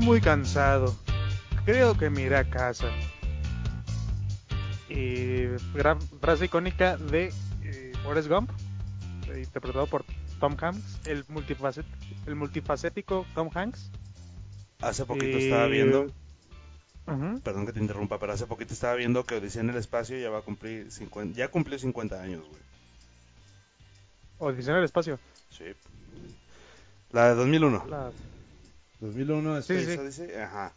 Estoy muy cansado. Creo que me iré a casa. Y gran frase icónica de eh, Forrest Gump, interpretado por Tom Hanks, el, multifacet, el multifacético Tom Hanks. Hace poquito Y- estaba viendo, perdón que te interrumpa, pero hace poquito estaba viendo que Odisea en el espacio ya va a cumplir 50, ya cumplió 50 años, güey. Odisea en el espacio. Sí. La de 2001. La- 2001 Sí, Space sí. Odyssey, ajá.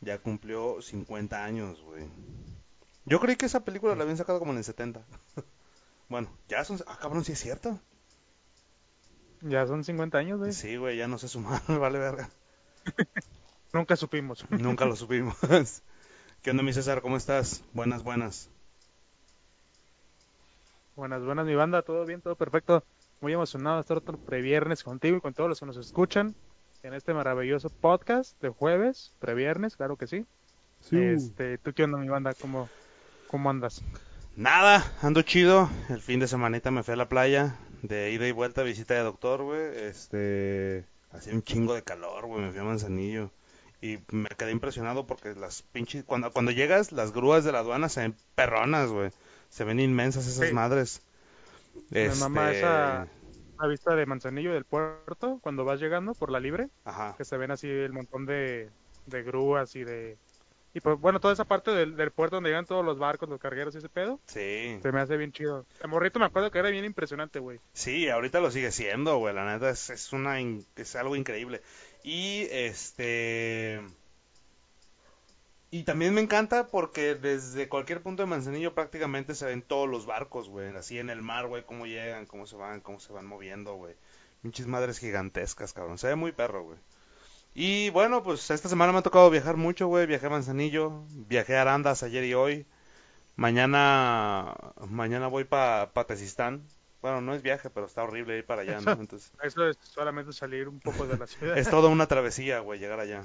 Ya cumplió 50 años, güey. Yo creí que esa película la habían sacado como en el 70. bueno, ya son... Ah, cabrón, sí es cierto. Ya son 50 años, güey. Sí, güey, ya no sé sumar, me vale verga. Nunca supimos. Nunca lo supimos. ¿Qué onda, mi César? ¿Cómo estás? Buenas, buenas. Buenas, buenas, mi banda. Todo bien, todo perfecto. Muy emocionado de estar otro previernes contigo y con todos los que nos escuchan en este maravilloso podcast de jueves, previernes, claro que sí. Este, ¿tú qué onda, mi banda? ¿Cómo, cómo andas? Nada, ando chido. El fin de semanita me fui a la playa. De ida y vuelta, visita de doctor, güey. Este. Hacía un chingo de calor, güey. Me fui a Manzanillo. Y me quedé impresionado porque las pinches. Cuando, cuando llegas, las grúas de la aduana se ven perronas, güey. Se ven inmensas esas Sí. madres. Mama Este, esa la vista de Manzanillo del puerto cuando vas llegando por la libre, Ajá. que se ven así el montón de, de grúas y de... Y pues bueno, toda esa parte del, del puerto donde llegan todos los barcos, los cargueros y ese pedo, Sí. se me hace bien chido. El morrito me acuerdo que era bien impresionante, güey. Sí, ahorita lo sigue siendo, güey. La neta es, es una es algo increíble. Y este y también me encanta porque desde cualquier punto de Manzanillo prácticamente se ven todos los barcos, güey, así en el mar, güey, cómo llegan, cómo se van, cómo se van moviendo, güey. Pinches madres gigantescas, cabrón. Se ve muy perro, güey. Y bueno, pues esta semana me ha tocado viajar mucho, güey. Viajé a Manzanillo, viajé a Arandas ayer y hoy. Mañana mañana voy para pa Tezistán. Bueno, no es viaje, pero está horrible ir para allá, ¿no? Entonces, Eso es solamente salir un poco de la ciudad. es toda una travesía, güey, llegar allá.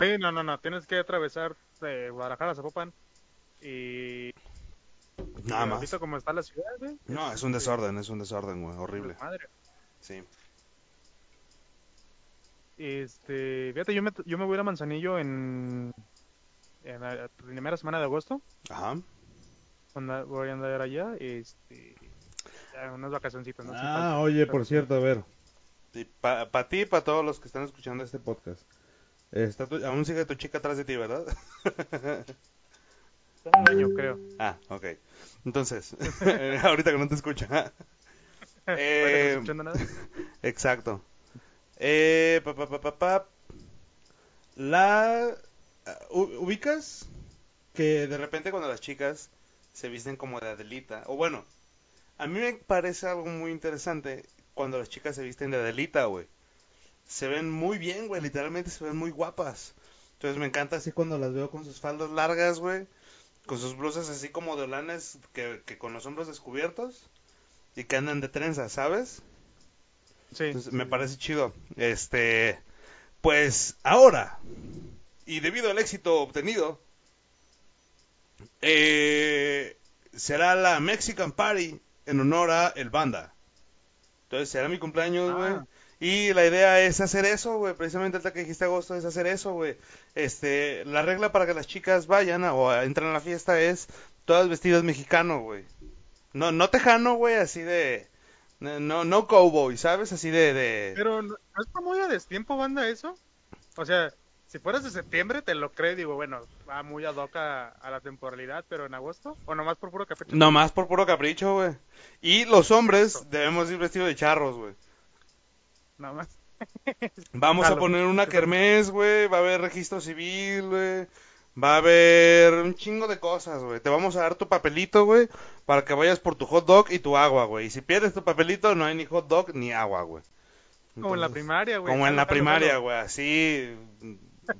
Sí, no, no, no. Tienes que atravesar de Guadalajara a Zapopan. Y. Nada más. Ahorita como está la ciudad, güey. No, es un desorden, es un desorden, güey, horrible. Madre. Sí. Este. Fíjate, yo me, yo me voy a ir a Manzanillo en. En la primera semana de agosto. Ajá. Voy a andar allá. Este. Unas vacacioncitas, ¿no? Ah, oye, por cierto, a ver. Para ti y para todos los que están escuchando este podcast. Está tu- aún sigue tu chica atrás de ti, ¿verdad? Tengo un año, creo. Ah, ok. Entonces, ahorita que no te escucha. No Eh, escuchando nada. Exacto. Eh, pa, pa, pa. La... u- ¿Ubicas? Que de repente cuando las chicas se visten como de Adelita, o bueno, a mí me parece algo muy interesante cuando las chicas se visten de Adelita, güey. Se ven muy bien, güey, literalmente se ven muy guapas. Entonces me encanta así cuando las veo con sus faldas largas, güey, con sus blusas así como de holanes que, que con los hombros descubiertos y que andan de trenzas, ¿sabes? Sí. Entonces, me parece chido. Este, pues ahora, y debido al éxito obtenido, eh, será la Mexican Party en honor a el Banda. Entonces será mi cumpleaños, güey. Ah. Y la idea es hacer eso, güey. Precisamente el que dijiste agosto es hacer eso, güey. Este, la regla para que las chicas vayan a- o entren a la fiesta es todas vestidas mexicano, güey. No, no tejano, güey, así de, no, no cowboy, ¿sabes? Así de, de... Pero no ¿no está muy a destiempo, banda, eso. O sea, si fueras de septiembre, te lo creo. Digo, bueno, va muy ad hoc a, a la temporalidad, pero en agosto, o nomás por puro capricho. Nomás por puro capricho, güey. Y los hombres debemos ir vestidos de charros, güey. Nomás. Vamos a poner una kermés, güey. Va a haber registro civil, güey. Va a haber un chingo de cosas, güey. Te vamos a dar tu papelito, güey, para que vayas por tu hot dog y tu agua, güey. Y si pierdes tu papelito, no hay ni hot dog ni agua, güey. Como en la primaria, güey. Como en la primaria, güey. Así,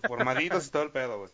formaditos y todo el pedo, güey.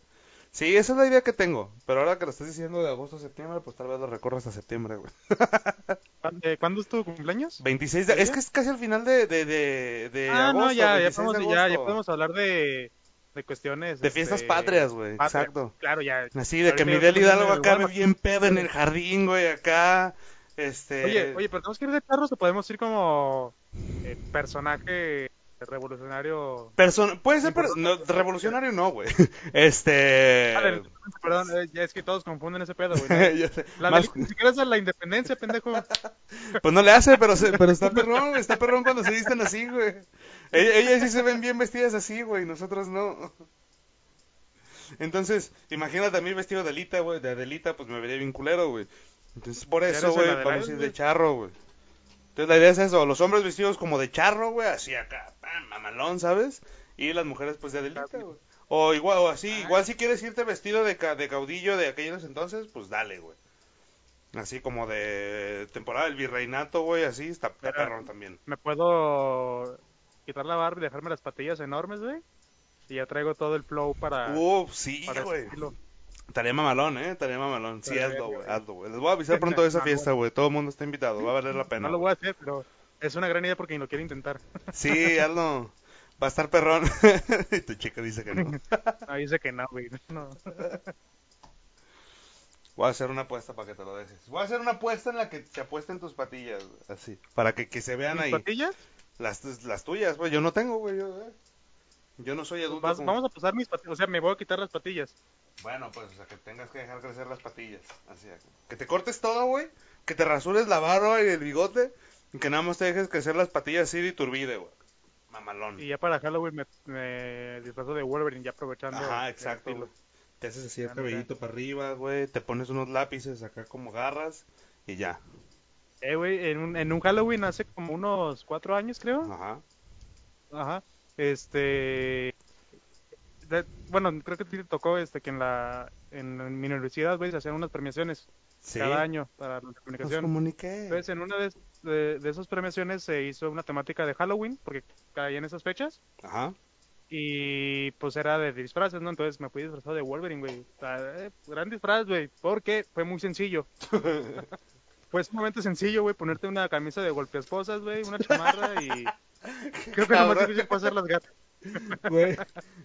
Sí, esa es la idea que tengo. Pero ahora que lo estás diciendo de agosto a septiembre, pues tal vez lo recorra hasta septiembre, güey. Eh, ¿Cuándo es tu cumpleaños? 26 de... Es que es casi al final de, de, de, de ah, agosto. no, ya, ya 26 podemos, de ya, ya podemos hablar de, de cuestiones. De fiestas este, patrias, güey. Exacto. Claro, ya. Así de que ya Miguel Hidalgo acá bien pedo en el jardín, güey, acá. Este. Oye, oye, pero tenemos que ir de carros o podemos ir como eh, personaje revolucionario. Person puede ser, pero no, revolucionario no, güey. Este. Ah, perdón, eh, es que todos confunden ese pedo, güey. La Más... ni siquiera es la independencia, pendejo. pues no le hace, pero, se, pero está perrón, está perrón cuando se visten así, güey. Ellas sí se ven bien vestidas así, güey, nosotros no. Entonces, imagínate a mí vestido de Alita, güey, de Adelita, pues me vería bien culero, güey. Entonces, por eso, güey, vamos a ir de charro, güey. Entonces, la idea es eso, los hombres vestidos como de charro, güey, así acá, mamalón, ¿sabes? Y las mujeres, pues, de Adelita, güey. O igual, o así, igual si quieres irte vestido de, de caudillo de aquellos entonces, pues dale, güey. Así como de temporada del virreinato, güey, así, está perrón también. ¿Me puedo quitar la barba y dejarme las patillas enormes, güey? Y ya traigo todo el flow para. Uf, sí, güey. Estaría mamalón, ¿eh? Estaría mamalón. Sí, hazlo, güey. Hazlo, güey. Les voy a avisar pronto de esa fiesta, güey. Todo el mundo está invitado. Va a valer la pena. No lo voy a hacer, pero es una gran idea porque ni lo quiero intentar. Sí, hazlo. Va a estar perrón. y tu chica dice que no. no, dice que no, güey. No. Voy a hacer una apuesta para que te lo dejes. Voy a hacer una apuesta en la que se apuesten tus patillas, así. Para que, que se vean ahí. patillas? Las, las tuyas, güey. Yo no tengo, güey. Yo, eh. Yo no soy adulto. Vamos a pasar mis patillas, o sea, me voy a quitar las patillas. Bueno, pues, o sea, que tengas que dejar crecer las patillas. Así, que te cortes todo, güey. Que te rasures la barba y el bigote. Que nada más te dejes crecer las patillas así de turbide, güey. Mamalón. Y ya para Halloween me, me disfrazo de Wolverine, ya aprovechando. Ajá, exacto, Te haces así el cabellito para arriba, güey. Te pones unos lápices acá como garras. Y ya. Eh, güey, en un, en un Halloween hace como unos cuatro años, creo. Ajá. Ajá este bueno creo que te tocó este que en la en, mi universidad güey se hacían unas premiaciones cada año para la comunicación entonces en una de, de, esas premiaciones se hizo una temática de Halloween porque caía en esas fechas Ajá. y pues era de disfraces no entonces me fui disfrazado de Wolverine güey eh, gran disfraz güey porque fue muy sencillo fue sumamente sencillo güey ponerte una camisa de golpeesposas güey una chamarra y Creo que lo más difícil puede ser las gatas. Güey,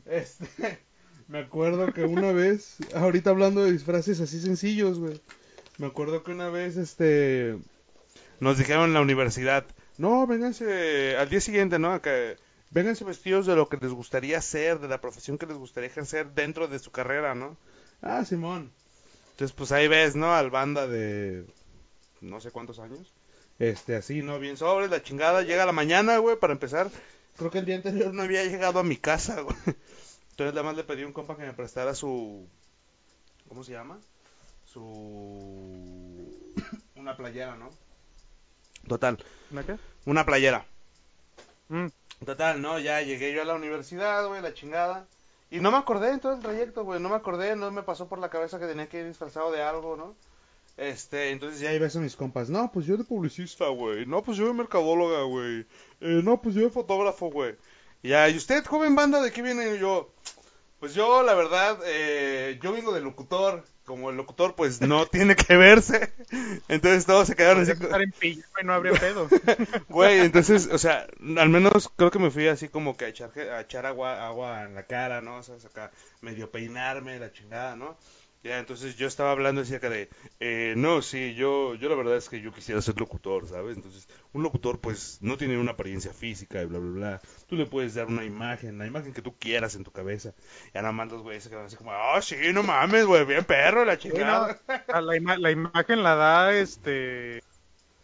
este, me acuerdo que una vez, ahorita hablando de disfraces así sencillos, güey. Me acuerdo que una vez, este, nos dijeron en la universidad, no, vénganse al día siguiente, ¿no? Que vénganse vestidos de lo que les gustaría hacer, de la profesión que les gustaría ejercer dentro de su carrera, ¿no? Ah, Simón. Entonces, pues ahí ves, ¿no? Al banda de no sé cuántos años. Este, así, ¿no? Bien sobre, la chingada. Llega la mañana, güey, para empezar. Creo que el día anterior no había llegado a mi casa, güey. Entonces, además le pedí a un compa que me prestara su. ¿Cómo se llama? Su. Una playera, ¿no? Total. ¿Una qué? Una playera. Mm. Total, ¿no? Ya llegué yo a la universidad, güey, la chingada. Y no me acordé en todo el trayecto, güey. No me acordé, no me pasó por la cabeza que tenía que ir disfrazado de algo, ¿no? Este, entonces ya iba a mis compas. No, pues yo de publicista, güey. No, pues yo de mercadóloga, güey. Eh, no, pues yo de fotógrafo, güey. Ya, ¿y usted, joven banda, de qué viene? yo, pues yo, la verdad, eh, yo vengo de locutor. Como el locutor, pues no tiene que verse. Entonces todos se quedaron así. Estar en no habría pedo. Güey, entonces, o sea, al menos creo que me fui así como que a echar, a echar agua, agua en la cara, ¿no? O sea, acá medio peinarme, la chingada, ¿no? Ya, entonces yo estaba hablando acerca de, eh, no, sí, yo, yo la verdad es que yo quisiera ser locutor, ¿sabes? Entonces, un locutor pues no tiene una apariencia física y bla, bla, bla. Tú le puedes dar una imagen, la imagen que tú quieras en tu cabeza. Y nada más los güeyes se quedan así como, ah, sí, no mames, güey, bien perro, la chingada. la, la, imagen la da, este,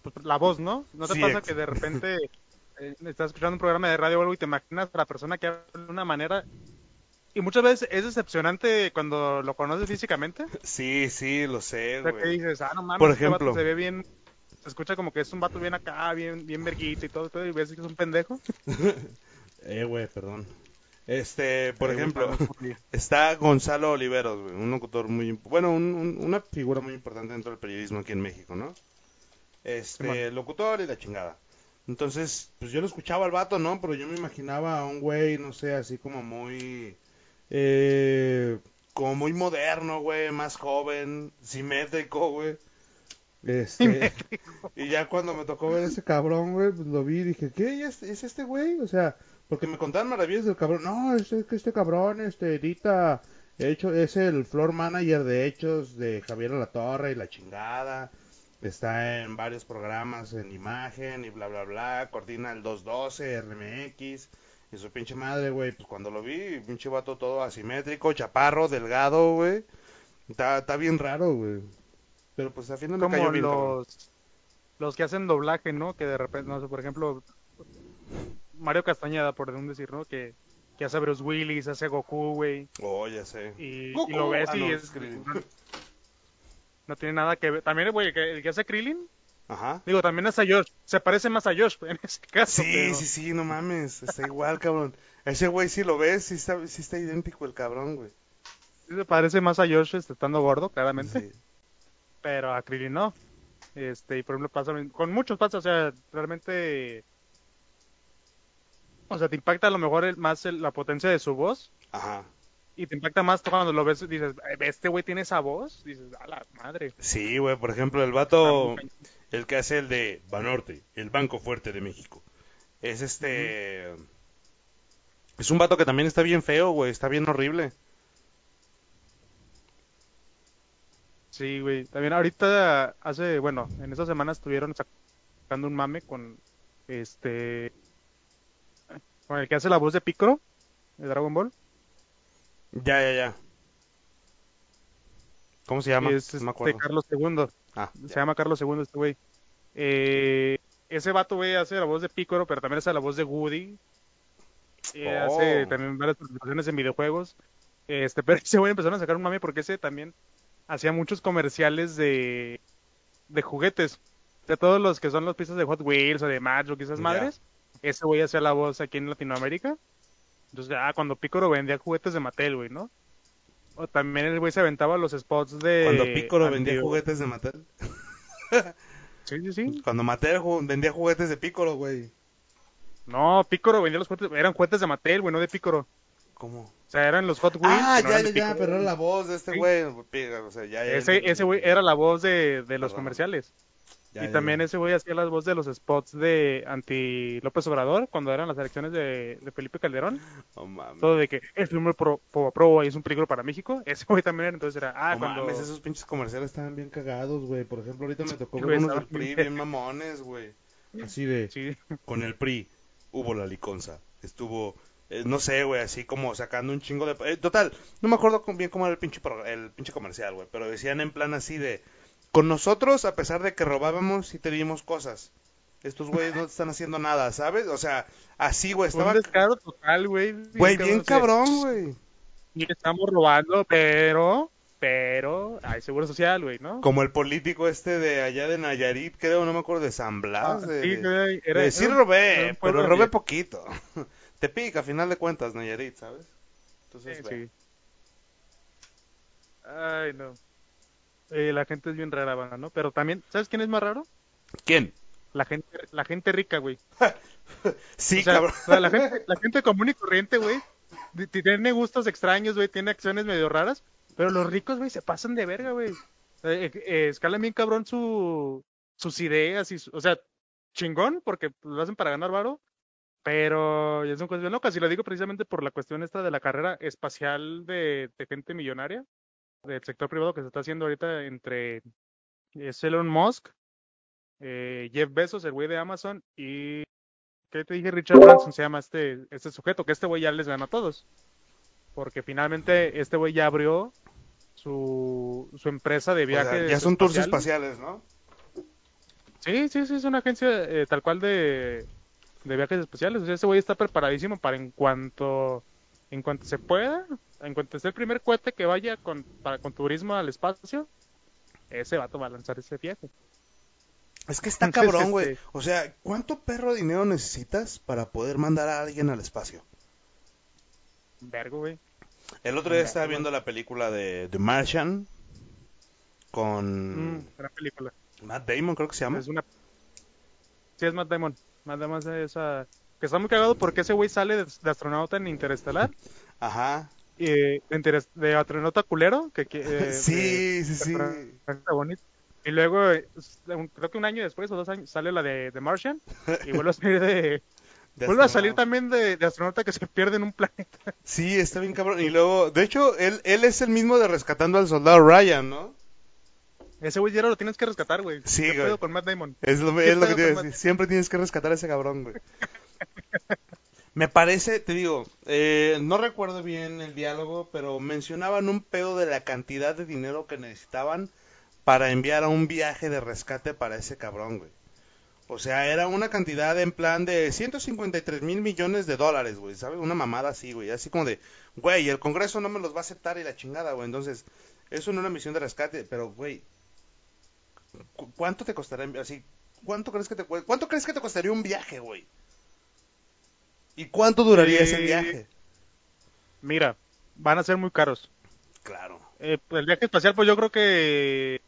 pues, la voz, ¿no? ¿No te pasa que de repente eh, estás escuchando un programa de radio o algo y te imaginas a la persona que habla de una manera y muchas veces es decepcionante cuando lo conoces físicamente. Sí, sí, lo sé, güey. que dices, ah, no mames, Por este ejemplo, se ve bien, se escucha como que es un vato bien acá, bien, bien verguito y todo, todo y ves que es un pendejo. eh, güey, perdón. Este, por ejemplo, está Gonzalo Oliveros, güey, un locutor muy, bueno, un, una figura muy importante dentro del periodismo aquí en México, ¿no? Este, locutor y la chingada. Entonces, pues yo lo escuchaba al vato, ¿no? Pero yo me imaginaba a un güey, no sé, así como muy eh, como muy moderno, güey, más joven, simétrico, güey. Este, y ya cuando me tocó ver ese cabrón, güey, pues lo vi y dije, ¿qué? ¿Es, ¿Es este güey? O sea, porque me contaban maravillas del cabrón. No, es que este cabrón, este, edita, hecho, es el floor manager de hechos de Javier La Torre y la chingada. Está en varios programas en imagen y bla, bla, bla. Coordina el 212, RMX Y su pinche madre, güey, pues cuando lo vi, pinche vato todo asimétrico, chaparro, delgado, güey. Está, está bien raro, güey. Pero pues al final me Como cayó bien. cabrón. los, los que hacen doblaje, ¿no? Que de repente, no sé, por ejemplo, Mario Castañeda, por un decir, ¿no? Que, que hace Bruce Willis, hace Goku, güey. Oh, ya sé. Y, y Goku. lo ves Ah, y no, es, no, no tiene nada que ver. También, güey, que- el que hace Krillin, Ajá. digo, también es a Josh. Se parece más a Josh en ese caso. Sí, pero- sí, sí, no mames. Está igual, cabrón. Ese güey, si lo ves, sí está, sí está idéntico el cabrón, güey. sí se parece más a Josh este, estando gordo, claramente. Sí. pero a Krillin no. Este, y por ejemplo pasa con muchos pasa, o sea, realmente o sea, te impacta a lo mejor el- más el- la potencia de su voz Ajá. y te impacta más cuando lo ves dices, "Eh, este güey tiene esa voz, dices, a la madre. Sí, güey, por ejemplo, el vato. El que hace el de Banorte, el Banco Fuerte de México. Es este... Es un vato que también está bien feo, güey, está bien horrible. Sí, güey. También ahorita hace, bueno, en esas semanas estuvieron sacando un mame con este con el que hace la voz de Piccolo de Dragon Ball. Ya, ya, ya. ¿Cómo se llama? es no me este acuerdo. Carlos II. Ah, Se ya. llama Carlos II este güey. Eh, ese vato, güey, hace la voz de Piccolo, pero también hace la voz de Woody. Eh, Oh. Hace también varias participaciones en videojuegos. Este, pero ese güey empezaron a sacar un mame porque ese también hacía muchos comerciales de, de juguetes. De todos los que son los pistas de Hot Wheels o de Matchbox y esas Ya. madres. Ese güey hacía la voz aquí en Latinoamérica. Entonces, ah, cuando Piccolo vendía juguetes de Mattel, güey, ¿no? O también el güey se aventaba los spots de... Cuando Piccolo vendía juguetes de Mattel. Sí, sí, sí. Cuando Mattel vendía juguetes de Piccolo, güey. No, Piccolo vendía los juguetes, eran juguetes de Mattel, güey, no de Piccolo. ¿Cómo? O sea, eran los Hot Wheels. Ah, ya, ya, ya, pero era la voz de este Sí. güey. Pica, O sea, ya, ya. Ese, ese güey era la voz de, de los Perdón. comerciales. Ya, y ya, también ya. ese güey hacía las voces de los spots de anti López Obrador cuando eran las elecciones de, de Felipe Calderón. No mames. Todo de que el primer pro, pro, pro y es un peligro para México. Ese güey también era, entonces era, ah, no cuando... mames, esos pinches comerciales estaban bien cagados, güey. Por ejemplo, ahorita me tocó ver unos del PRI bien mamones, güey. Así de, Sí, con el PRI hubo la liconza. Estuvo, eh, no sé, güey, así como sacando un chingo de... eh, total, no me acuerdo bien cómo era el pinche, el pinche comercial, güey. Pero decían en plan así de, con nosotros, a pesar de que robábamos, sí te dimos cosas. Estos güeyes no te están haciendo nada, ¿sabes? O sea, así, güey, un estaba... descaro total, güey. Güey, bien cabrón, güey. Y estamos robando, pero... Pero hay seguro social, güey, ¿no? Como el político este de allá de Nayarit, creo, no me acuerdo, de San Blas. Ah, de, sí, era, de sí era un- robé, un pero robé poquito. Te pica, a final de cuentas, Nayarit, ¿sabes? Entonces, Sí, sí. Ay, no. Eh, la gente es bien rara, banda, ¿no? Pero también, ¿sabes quién es más raro? ¿Quién? La gente, la gente rica, güey. Sí, o sea, cabrón. o sea, la gente, la gente común y corriente, güey, ti- ti- tiene gustos extraños, güey, tiene acciones medio raras, pero los ricos, güey, se pasan de verga, güey. Eh, eh, eh, escalan bien cabrón su, sus ideas y, su- o sea, chingón, porque lo hacen para ganar varo, pero ya son cosas bien locas, y lo digo precisamente por la cuestión esta de la carrera espacial de, de gente millonaria, del sector privado que se está haciendo ahorita entre Elon Musk, eh, Jeff Bezos, el güey de Amazon, y ¿qué te dije? Richard Branson se llama este, este sujeto, que este güey ya les gana a todos. Porque finalmente este güey ya abrió su, su empresa de O sea, viajes. ya son tours espaciales. espaciales, ¿no? Sí, sí, sí, es una agencia eh, tal cual de, de viajes espaciales. O sea, ese güey está preparadísimo para en cuanto en cuanto se pueda, en cuanto esté el primer cohete que vaya con, para, con turismo al espacio, ese vato va a lanzar ese viaje. Es que está Entonces, cabrón, güey. este- O sea, ¿cuánto perro dinero necesitas para poder mandar a alguien al espacio? Vergo, güey. El otro día estaba viendo la película de The Martian con Mm, gran película. Matt Damon, creo que se llama. Es una. Sí, es Matt Damon. Matt Damon es esa. Que está muy cagado porque ese güey sale de, de astronauta en Interestelar. Ajá. eh, de, astronauta culero. Que, eh, sí, sí, sí. de- está bonito. Y luego, creo que un año después o dos años, sale la de, de Martian. Y vuelve a salir de. Vuelve a salir también de, de astronauta que se pierde en un planeta. Sí, está bien cabrón. Y luego, de hecho, él, él es el mismo de rescatando al soldado Ryan, ¿no? Ese güey ya lo tienes que rescatar, güey. Sí, ¿Qué güey. con Matt Damon? Es lo, ¿Qué es lo que te iba a con decir. Siempre tienes que rescatar a ese cabrón, güey. Me parece, te digo, eh, no recuerdo bien el diálogo, pero mencionaban un pedo de la cantidad de dinero que necesitaban para enviar a un viaje de rescate para ese cabrón, güey. O sea, era una cantidad en plan de 153 mil millones de dólares, güey, ¿sabes? Una mamada así, güey. Así como de, güey, el Congreso no me los va a aceptar y la chingada, güey. Entonces, eso no es una misión de rescate, pero, güey, ¿cuánto te costaría, así, cuánto crees que te, cuánto crees que te costaría un viaje, güey? ¿Y cuánto duraría ese viaje? Mira, van a ser muy caros. Claro. Eh, pues, el viaje espacial, pues yo creo que.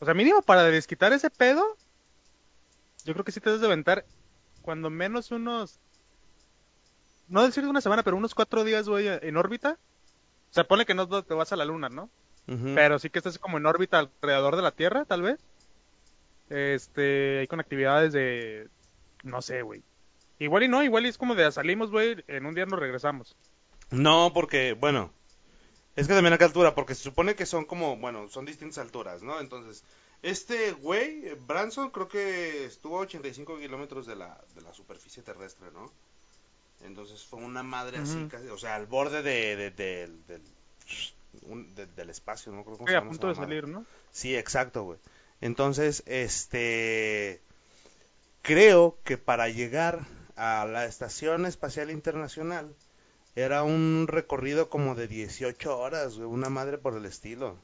O sea, mínimo para desquitar ese pedo. Yo creo que sí te debes de aventar cuando menos unos. No decir una semana, pero unos cuatro días, güey, en órbita. O sea, pone que no te vas a la luna, ¿no? Pero sí que estás como en órbita alrededor de la Tierra, tal vez. Este, hay con actividades de. No sé, güey. Igual y no, igual y es como de salimos, güey, en un día nos regresamos. No, porque, bueno, es que también a qué altura, porque se supone que son como, bueno, son distintas alturas, ¿no? Entonces, este güey, Branson, creo que estuvo a 85 kilómetros de la, de la superficie terrestre, ¿no? Entonces fue una madre así, casi, o sea, al borde de, de, del, del espacio, ¿no? Creo que sí, a punto de salir, ¿no? Sí, exacto, güey. Entonces, este, creo que para llegar a la Estación Espacial Internacional era un recorrido como de 18 horas, una madre por el estilo.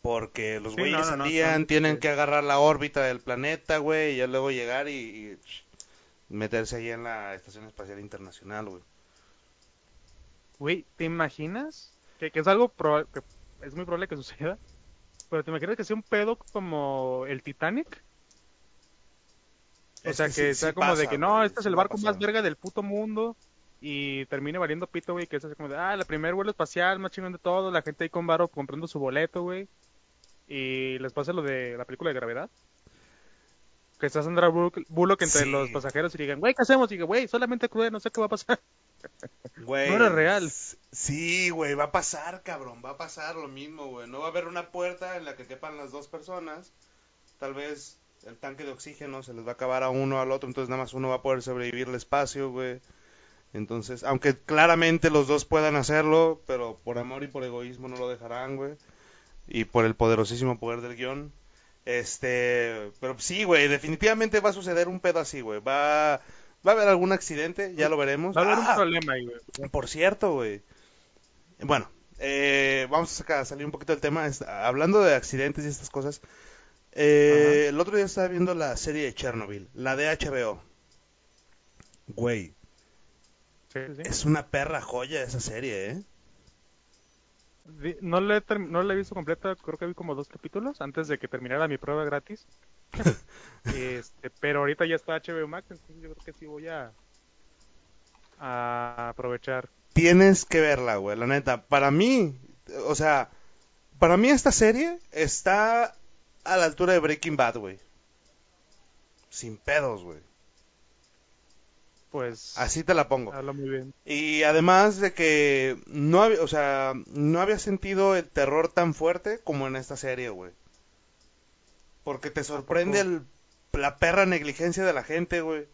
Porque los güeyes salían, tienen que agarrar la órbita del planeta, güey, y ya luego llegar y, meterse ahí en la Estación Espacial Internacional, güey. Güey, ¿te imaginas? Que, que es algo que es muy probable que suceda. Pero te imaginas que sea un pedo como el Titanic o sea, que, sea como de que no, este es el barco más verga del puto mundo y termine valiendo pito, güey, que es así como de, ah, el primer vuelo espacial, más chingón de todo, la gente ahí con varo comprando su boleto, güey. Y les pasa lo de la película de Gravedad. Que está Sandra Bullock entre los pasajeros y digan, güey, ¿qué hacemos? Y digo, güey, solamente crude, no sé qué va a pasar. Güey. no era real. Sí, güey, va a pasar, cabrón, va a pasar lo mismo, güey. No va a haber una puerta en la que quepan las dos personas. Tal vez el tanque de oxígeno se les va a acabar a uno al otro, entonces nada más uno va a poder sobrevivir el espacio, güey. Entonces, aunque claramente los dos puedan hacerlo, pero por amor y por egoísmo no lo dejarán, güey. Y por el poderosísimo poder del guion. Este, pero sí, güey, definitivamente va a suceder un pedo así, güey. Va, va a haber algún accidente, ya lo veremos. Va a haber un ah, problema ahí, güey. Por cierto, güey. Bueno, eh, vamos a salir un poquito del tema. Hablando de accidentes y estas cosas, eh, el otro día estaba viendo la serie de Chernobyl, la de HBO. Güey. Es una perra joya esa serie, ¿eh? No la, he no he visto completa, creo que vi como dos capítulos antes de que terminara mi prueba gratis. este, pero ahorita ya está HBO Max, entonces yo creo que sí voy a, a aprovechar. Tienes que verla, güey, la neta. Para mí, o sea, para mí esta serie está a la altura de Breaking Bad, güey. Sin pedos, güey. Pues así te la pongo. Habla muy bien. Y además de que no había, o sea, no había sentido el terror tan fuerte como en esta serie, güey. Porque te sorprende el, la perra negligencia de la gente, güey.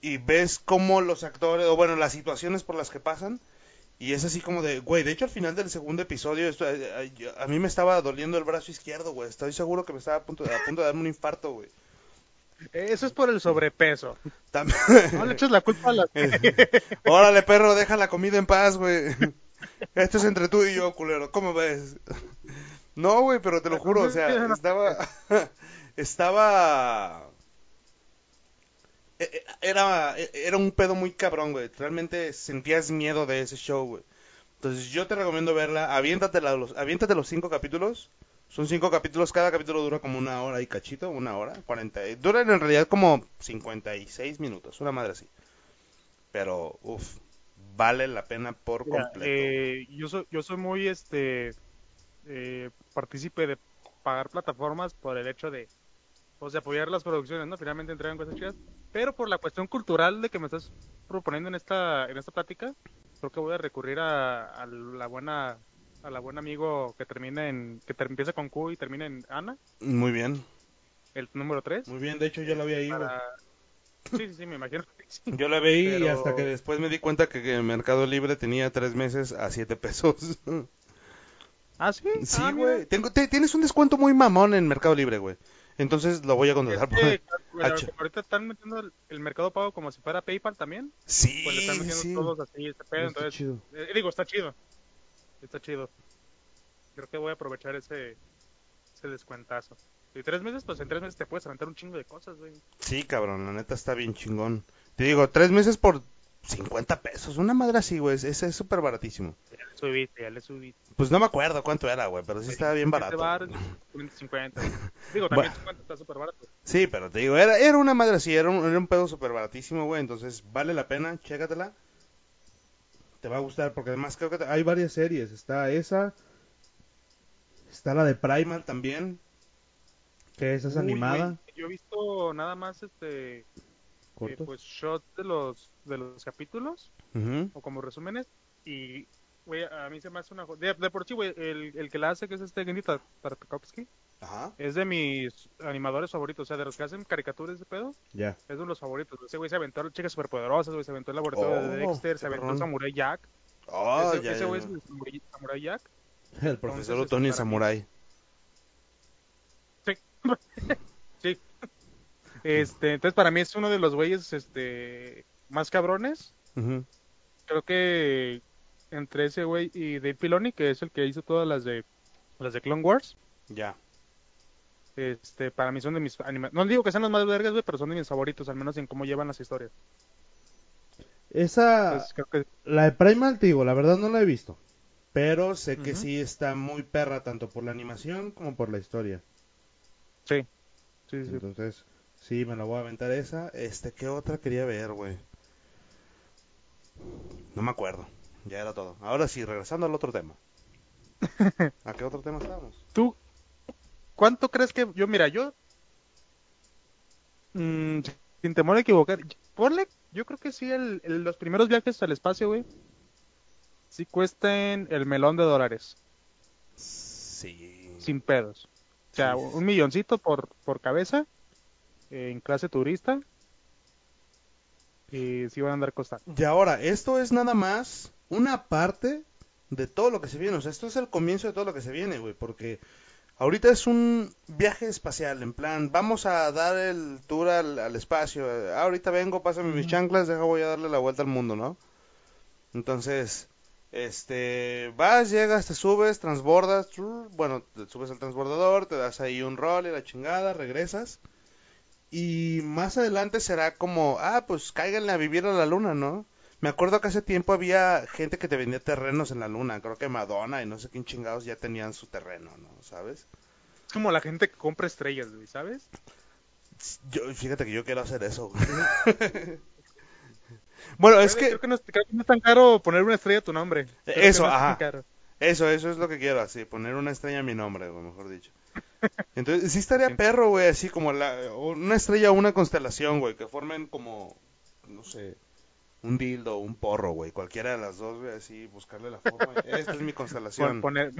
Y ves cómo los actores, o bueno, las situaciones por las que pasan, y es así como de, güey, de hecho al final del segundo episodio esto, eh, eh, a, mí me estaba doliendo el brazo izquierdo, güey. Estoy seguro que me estaba a punto, a punto de darme un infarto, güey. Eso es por el sobrepeso. No le eches la culpa a la... Órale, perro, deja la comida en paz, güey. Esto es entre tú y yo, culero. ¿Cómo ves? No, güey, pero te lo juro, o sea, estaba... estaba era, e, era un pedo muy cabrón, güey. Realmente sentías miedo de ese show, güey. Entonces yo te recomiendo verla. Aviéntate los, aviéntate los cinco capítulos. Son cinco capítulos, cada capítulo dura como una hora y cachito, una hora, cuarenta. Duran en realidad como 56 minutos, una madre así. Pero, uff, vale la pena por completo. Eh, yo, soy, yo soy muy este eh, partícipe de pagar plataformas por el hecho de pues, de apoyar las producciones, ¿no? Finalmente entregan cosas chidas. Pero por la cuestión cultural de que me estás proponiendo en esta, en esta plática, creo que voy a recurrir a, la buena a la buen amigo que termina en que empieza con Q y termina en Ana. Muy bien. El número 3. Muy bien, de hecho yo lo había ido. Sí, sí, sí, me imagino. Yo la vi y hasta que después me di cuenta que, que Mercado Libre tenía tres meses a siete pesos. Ah, sí. sí, Ah, güey. Tengo- te- tienes un descuento muy mamón en Mercado Libre, güey. Entonces lo voy a contratar. Es que, por- ahorita están metiendo el, el mercado pago como si fuera PayPal también. Sí, Pues le están metiendo sí. todos así, este pedo. Está Entonces, chido. eh, digo, está chido. Está chido. Creo que voy a aprovechar ese, ese descuentazo. Y tres meses, pues en tres meses te puedes aventar un chingo de cosas, güey. Sí, cabrón, la neta está bien chingón. Te digo, tres meses por 50 pesos. Una madre así, güey. Ese es súper baratísimo. Ya le subiste, ya le subiste. Pues no me acuerdo cuánto era, güey, pero sí estaba bien barato. bar, 50. Digo, también 50 está súper barato. Sí, pero te digo, era, era una madre así, era un, era un pedo súper baratísimo, güey. Entonces vale la pena, chécatela. Te va a gustar, porque además creo que te- Hay varias series. Está esa. Está la de Primal también. Que esa es Uy, animada. yo he visto nada más este eh, pues shots de los de los capítulos o como resúmenes y güey, a mí se me hace una de, de por sí, güey, el, el que la hace que es este Gendy Tar- Tartakovsky Ajá. es de mis animadores favoritos, o sea, de los que hacen caricaturas de pedo, Ya. es de los favoritos. Ese güey se aventó las chicas superpoderosas, güey, se aventó el laboratorio Oh, de Dexter, se aventó. Samurai Jack. Oh, ese ya, ese ya, güey ya. es el Samurai, Jack. El Profesor Entonces, Otoni este, Samurai. Sí. Este, entonces para mí es uno de los güeyes este más cabrones. Creo que entre ese güey y Dave Filoni, que es el que hizo todas las de las de Clone Wars, Ya. este, para mí son de mis anima no digo que sean los más vergas, güey, pero son de mis favoritos, al menos en cómo llevan las historias. Esa. Entonces creo que La de Primal, te digo, la verdad no la he visto. Pero sé que sí está muy perra, tanto por la animación como por la historia. sí. Sí, sí. Entonces, sí, me la voy a aventar esa. Este, ¿qué otra quería ver, güey? No me acuerdo. Ya era todo. Ahora sí, regresando al otro tema. ¿A qué otro tema estábamos? ¿Tú cuánto crees que yo mira, yo mm, sin temor a equivocar, ponle, yo creo que sí el, el- los primeros viajes al espacio, güey, sí cuesten el melón de dólares, Sí. sin pedos. O sea, Sí. un milloncito por, por cabeza en clase turista y sí van a andar costando. Y ahora, esto es nada más una parte de todo lo que se viene. O sea, esto es el comienzo de todo lo que se viene, güey. Porque ahorita es un viaje espacial. En plan, vamos a dar el tour al, al espacio. Ah, ahorita vengo, pásame mis chanclas, deja, voy a darle la vuelta al mundo, ¿no? Entonces, este, vas, llegas, te subes, transbordas. Bueno, te subes al transbordador, te das ahí un rol y la chingada, regresas. Y más adelante será como, ah, pues cáiganle a vivir a la luna, ¿no? Me acuerdo que hace tiempo había gente que te vendía terrenos en la luna. Creo que Madonna y no sé quién chingados ya tenían su terreno, ¿no? ¿Sabes? Es como la gente que compra estrellas, güey, ¿sabes? Yo, fíjate que yo quiero hacer eso. güey. bueno, es que creo que, no, es- creo que no es tan caro poner una estrella a tu nombre. Creo Eso, no es ajá. caro. eso, eso es lo que quiero, así, poner una estrella a mi nombre, güey, mejor dicho. Entonces, sí estaría perro, güey, así como la, una estrella o una constelación, güey, que formen como, no sé, un dildo o un porro, güey, cualquiera de las dos, güey, así, buscarle la forma. Esta es mi constelación. poner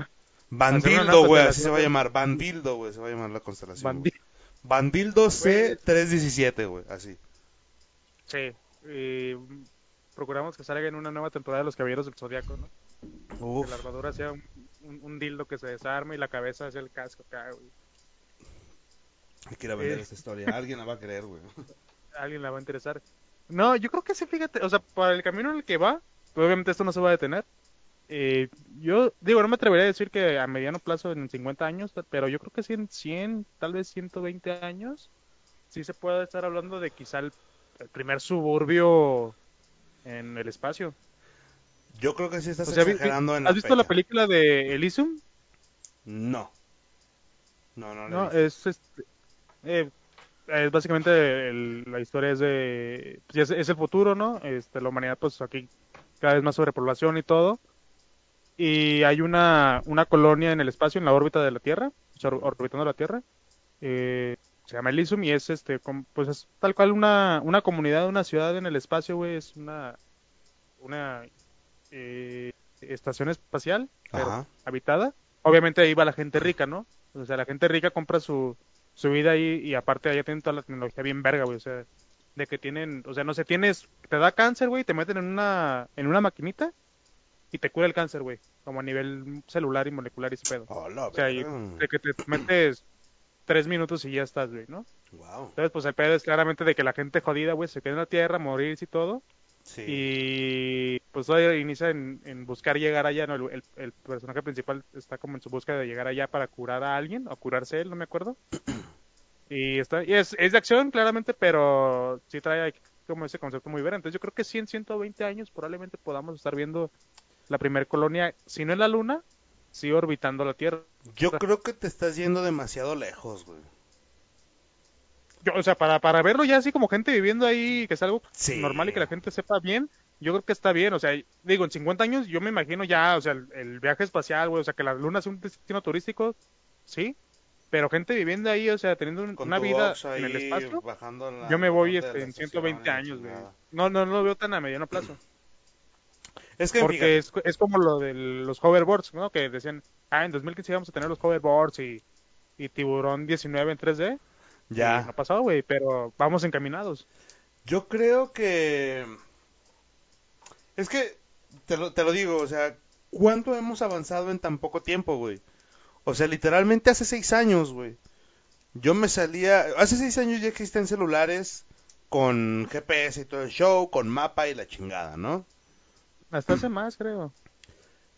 Bandildo, güey, así se va a llamar. Bandildo, güey, se va a llamar la constelación. Bandi- Bandildo C317, güey, así. Sí, y procuramos que salga en una nueva temporada de Los Caballeros del Zodiaco, ¿no? Uf, Que la armadura sea un, un- un dildo que se desarme y la cabeza sea el casco acá, güey. hay que ir a vender Eh. esta historia. Alguien la va a querer, güey. Alguien la va a interesar. No, yo creo que sí, fíjate, o sea, para el camino en el que va, pues, obviamente esto no se va a detener. Eh, yo digo, no me atrevería a decir que a mediano plazo en 50 años, pero yo creo que sí en 100, tal vez 120 años, sí se puede estar hablando de quizá el, el primer suburbio en el espacio. Yo creo que sí estás O sea, exagerando en ¿Has visto la película de Elysium? No. No, no, No, no. es, este, eh, es básicamente el- la historia es de pues, es, es el futuro, ¿no? Este, la humanidad pues aquí cada vez más sobrepoblación y todo. Y hay una, una colonia en el espacio, en la órbita de la Tierra, o sea, or- orbitando la Tierra. eh, se llama Elysium y es este, pues es tal cual una, una comunidad, una ciudad en el espacio, güey, es una, una eh, estación espacial, pero habitada. Obviamente ahí va la gente rica, ¿no? O sea, la gente rica compra su, su vida ahí y aparte allá tienen toda la tecnología bien verga, güey. O sea, de que tienen, o sea, no sé, tienes, te da cáncer, güey, te meten en una, en una maquinita y te cura el cáncer, güey, como a nivel celular y molecular y ese pedo. o sea, de que te metes tres minutos y ya estás, güey, ¿no? Wow. Entonces, pues el pedo es claramente de que la gente jodida, güey, se queda en la tierra, morirse y todo. Sí. Y pues todavía inicia en, buscar llegar allá, ¿no? El, el, personaje principal está como en su búsqueda de llegar allá para curar a alguien, o curarse él, no me acuerdo. Y, está, y es, es de acción, claramente, pero sí trae como ese concepto muy ver. Entonces yo creo que sí en 120 años probablemente podamos estar viendo la primera colonia, si no en la Luna, sí orbitando la Tierra. Yo creo que te estás yendo demasiado lejos, güey. Yo, o sea, para, para verlo ya así como gente viviendo ahí, que es algo normal y que la gente sepa bien, yo creo que está bien. O sea, digo, en 50 años yo me imagino ya, o sea, el, el viaje espacial, güey, o sea, que la Luna sea un destino turístico, sí, pero gente viviendo ahí, o sea, teniendo una vida en el espacio, yo me voy este, en 120 años, güey. No, no, no lo veo tan a mediano plazo. Es que Porque es, es, como lo de los hoverboards, ¿no? Que decían, ah, en 2015 íbamos a tener los hoverboards y, y Tiburón 19 en 3D. Ya. no ha pasado, güey, pero vamos encaminados. Yo creo que... Es que, te lo, te lo digo, o sea, ¿cuánto hemos avanzado en tan poco tiempo, güey? O sea, literalmente hace seis años, güey. Yo me salía. Hace seis años ya existen celulares con GPS y todo el show, con mapa y la chingada, ¿no? Hasta hace más, creo.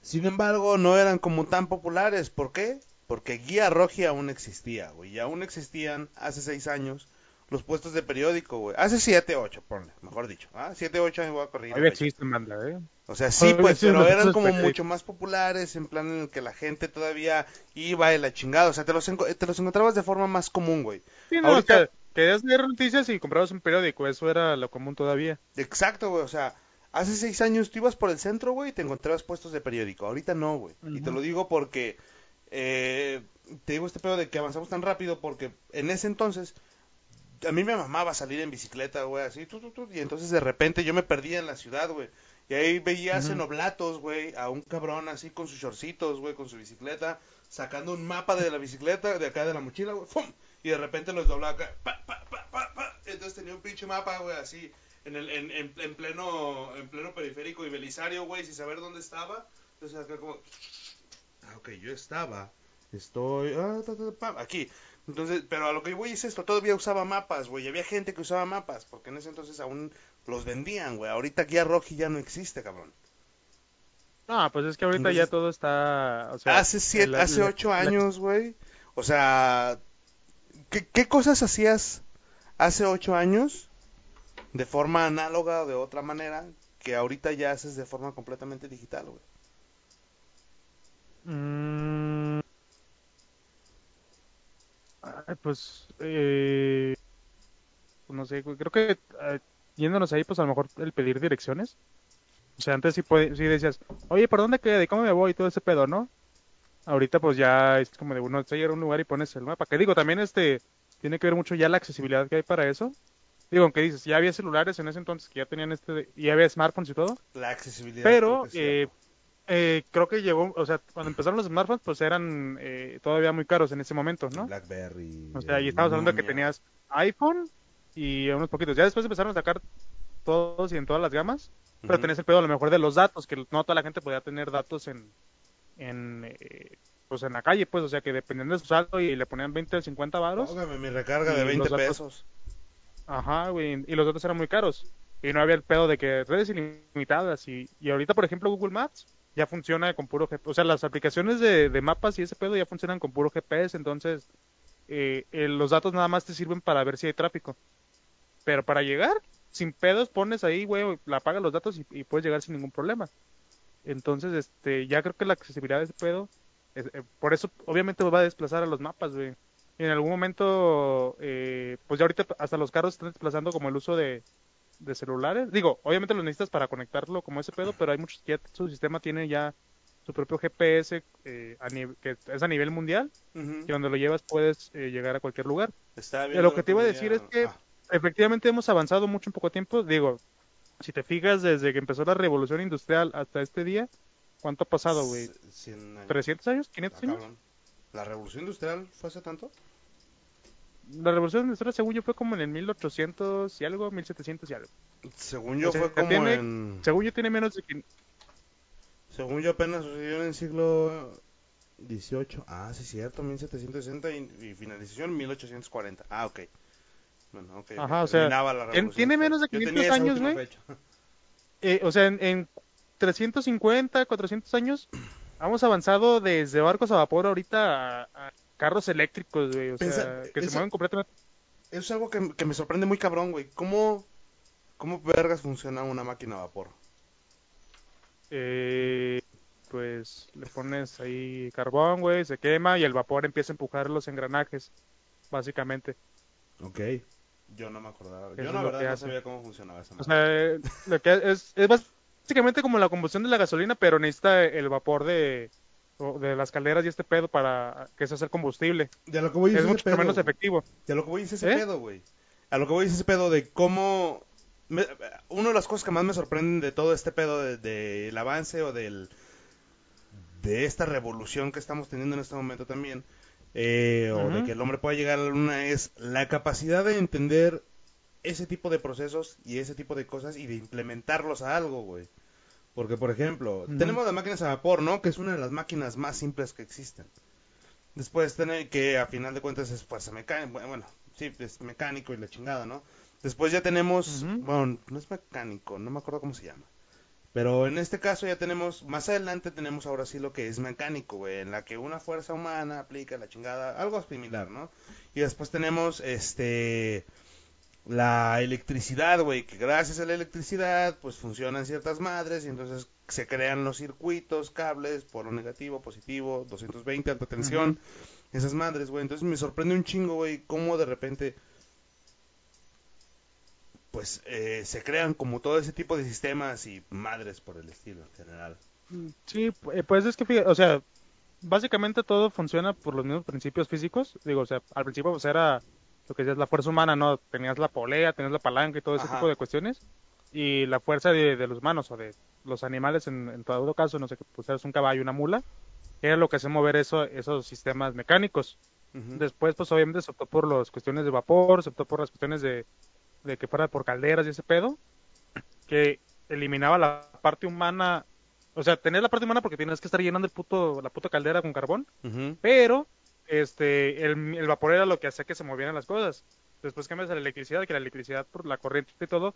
Sin embargo, no eran como tan populares. ¿Por qué? Porque Guía Roji aún existía, güey. Y aún existían hace seis años los puestos de periódico, güey. Hace siete, ocho, ponle, mejor dicho. ¿ah? Siete, ocho años voy a correr. Todavía existen, manda, ¿eh? O sea, sí, pues, pero eran como mucho más populares, en plan en el que la gente todavía iba de la chingada. O sea, te los, te los encontrabas de forma más común, güey. Sí, no, Ahorita... querías leer noticias y comprabas un periódico, eso era lo común todavía. Exacto, güey, o sea, hace seis años tú ibas por el centro, güey, y te encontrabas puestos de periódico. Ahorita no, güey. Y te lo digo porque, eh, te digo este pedo de que avanzamos tan rápido porque en ese entonces a mí me mamaba salir en bicicleta, güey, así, tu, tu, y entonces de repente yo me perdía en la ciudad, güey. Y ahí veías en oblatos, güey, a un cabrón así con sus shortcitos, güey, con su bicicleta, sacando un mapa de la bicicleta, de acá de la mochila, güey, ¡fum! Y de repente los doblaba acá, pa, pa, pa, pa, pa. Entonces tenía un pinche mapa, güey, así, en, el, en, en, pleno, en pleno periférico y Belisario, güey, sin saber dónde estaba. Entonces acá como, ok, yo estaba, estoy, ah, aquí. Entonces, pero a lo que voy es esto, todavía usaba mapas, güey, había gente que usaba mapas, porque en ese entonces aún los vendían, güey. Ahorita Guía Roji ya no existe, cabrón. No, pues es que ahorita ya todo está... O sea, hace siete, hace ocho años, güey. O sea, ¿qué, ¿qué cosas hacías hace ocho años de forma análoga o de otra manera que ahorita ya haces de forma completamente digital, güey? Mm. pues, eh, no sé, creo que eh, yéndonos ahí, pues a lo mejor el pedir direcciones. O sea, antes sí, sí decías, oye, ¿por dónde queda? ¿Y cómo me voy? Y todo ese pedo, ¿no? Ahorita pues ya es como de uno a un lugar y pones el mapa. Que digo, también este tiene que ver mucho ya la accesibilidad que hay para eso. Digo, aunque dices, ya había celulares en ese entonces que ya tenían este, y ya había smartphones y todo. La accesibilidad. Pero eh, eh, creo que llegó, o sea, cuando empezaron los smartphones, pues eran eh, todavía muy caros en ese momento, ¿no? Blackberry. O sea, y estábamos hablando de que tenías iPhone y unos poquitos. Ya después empezaron a sacar todos y en todas las gamas, pero tenés el pedo a lo mejor de los datos, que no toda la gente podía tener datos en, en eh, pues en la calle, pues, o sea, que dependiendo de su saldo y le ponían 20 o 50 varos. Póngame mi recarga de 20 pesos. Ajá, güey, y los datos eran muy caros. Y no había el pedo de que redes ilimitadas. Y, y ahorita, por ejemplo, Google Maps ya funciona con puro GPS. O sea, las aplicaciones de, de mapas y ese pedo ya funcionan con puro GPS. Entonces, eh, eh, los datos nada más te sirven para ver si hay tráfico. Pero para llegar, sin pedos, pones ahí, güey, la apagas los datos y, puedes llegar sin ningún problema. Entonces, este, ya creo que la accesibilidad de ese pedo, eh, por eso obviamente va a desplazar a los mapas. En algún momento, eh, pues ya ahorita hasta los carros están desplazando como el uso de, celulares. Digo, obviamente lo necesitas para conectarlo como ese pedo, pero hay muchos que ya su sistema tiene ya su propio GPS eh, que es a nivel mundial, y donde lo llevas puedes llegar a cualquier lugar. lo que te iba a decir es que ah efectivamente hemos avanzado mucho en poco tiempo. Digo, si te fijas, desde que empezó la revolución industrial hasta este día, ¿cuánto ha pasado, güey? ¿300 años? ¿500 ah, años? ¿La revolución industrial fue hace tanto? La revolución industrial, según yo, fue como en el 1800 y algo, 1700 y algo. Según yo O sea, fue como tiene- en... Según yo, tiene menos de. quin- Según yo apenas sucedió en el siglo XVIII. Ah, sí, cierto, 1760 y, y finalización en 1840. Ah, ok. Bueno, ok. Ajá, o sea, la tiene menos de industrial. Yo 500 tenía esa años, última güey. eh, o sea, en, en 350, 400 años, hemos avanzado desde barcos a vapor ahorita a, a carros eléctricos, güey. O sea, que se mueven completamente. Eso es algo que, que me sorprende muy cabrón, güey. ¿Cómo, ¿Cómo vergas funciona una máquina a vapor? Eh, pues le pones ahí carbón, güey, se quema y el vapor empieza a empujar los engranajes, básicamente. Ok. Yo no me acordaba. Yo la verdad no sabía cómo funcionaba esa O madre. sea, lo que es, es básicamente como la combustión de la gasolina, pero necesita el vapor de, o de las calderas y este pedo para que se haga combustible. Ya lo que voy es, mucho pedo, menos güey. efectivo. Ya lo que voy es ese ¿Eh? pedo, güey. A lo que voy es ese pedo de cómo... me- una de las cosas que más me sorprenden de todo este pedo de- del avance o del... De esta revolución que estamos teniendo en este momento también, eh, o de que el hombre pueda llegar a la luna, es la capacidad de entender ese tipo de procesos y ese tipo de cosas y de implementarlos a algo, güey. Porque, por ejemplo, tenemos las máquinas a vapor, ¿no? Que es una de las máquinas más simples que existen. Después tener que a final de cuentas es fuerza mecánica, bueno, sí, es mecánico y la chingada, ¿no? Después ya tenemos, bueno, no es mecánico, no me acuerdo cómo se llama. Pero en este caso ya tenemos, más adelante tenemos ahora sí lo que es mecánico, güey, en la que una fuerza humana aplica la chingada, algo similar, ¿no? Y después tenemos, este, la electricidad, güey, que gracias a la electricidad, pues funcionan ciertas madres y entonces se crean los circuitos, cables, polo negativo, positivo, 220, alta tensión, esas madres, güey. Entonces me sorprende un chingo, güey, cómo de repente, pues, eh, se crean como todo ese tipo de sistemas y madres por el estilo en general. Sí, pu- eh, pues es que, o sea, básicamente todo funciona por los mismos principios físicos. Digo, o sea, al principio pues era lo que decías la fuerza humana, ¿no? Tenías la polea, tenías la palanca y todo ese Ajá. tipo de cuestiones. Y la fuerza de, de los humanos o de los animales, en, en todo caso, no sé, pues eres un caballo, una mula, era lo que hace mover eso, esos sistemas mecánicos. Ujú. Después, pues obviamente se optó por las cuestiones de vapor, se optó por las cuestiones de, de que fuera por calderas y ese pedo, que eliminaba la parte humana, o sea, tener la parte humana porque tienes que estar llenando el puto, la puta caldera con carbón, Ujú. pero este, el, el vapor era lo que hacía que se movieran las cosas. Después cambias a la electricidad, que la electricidad por la corriente y todo,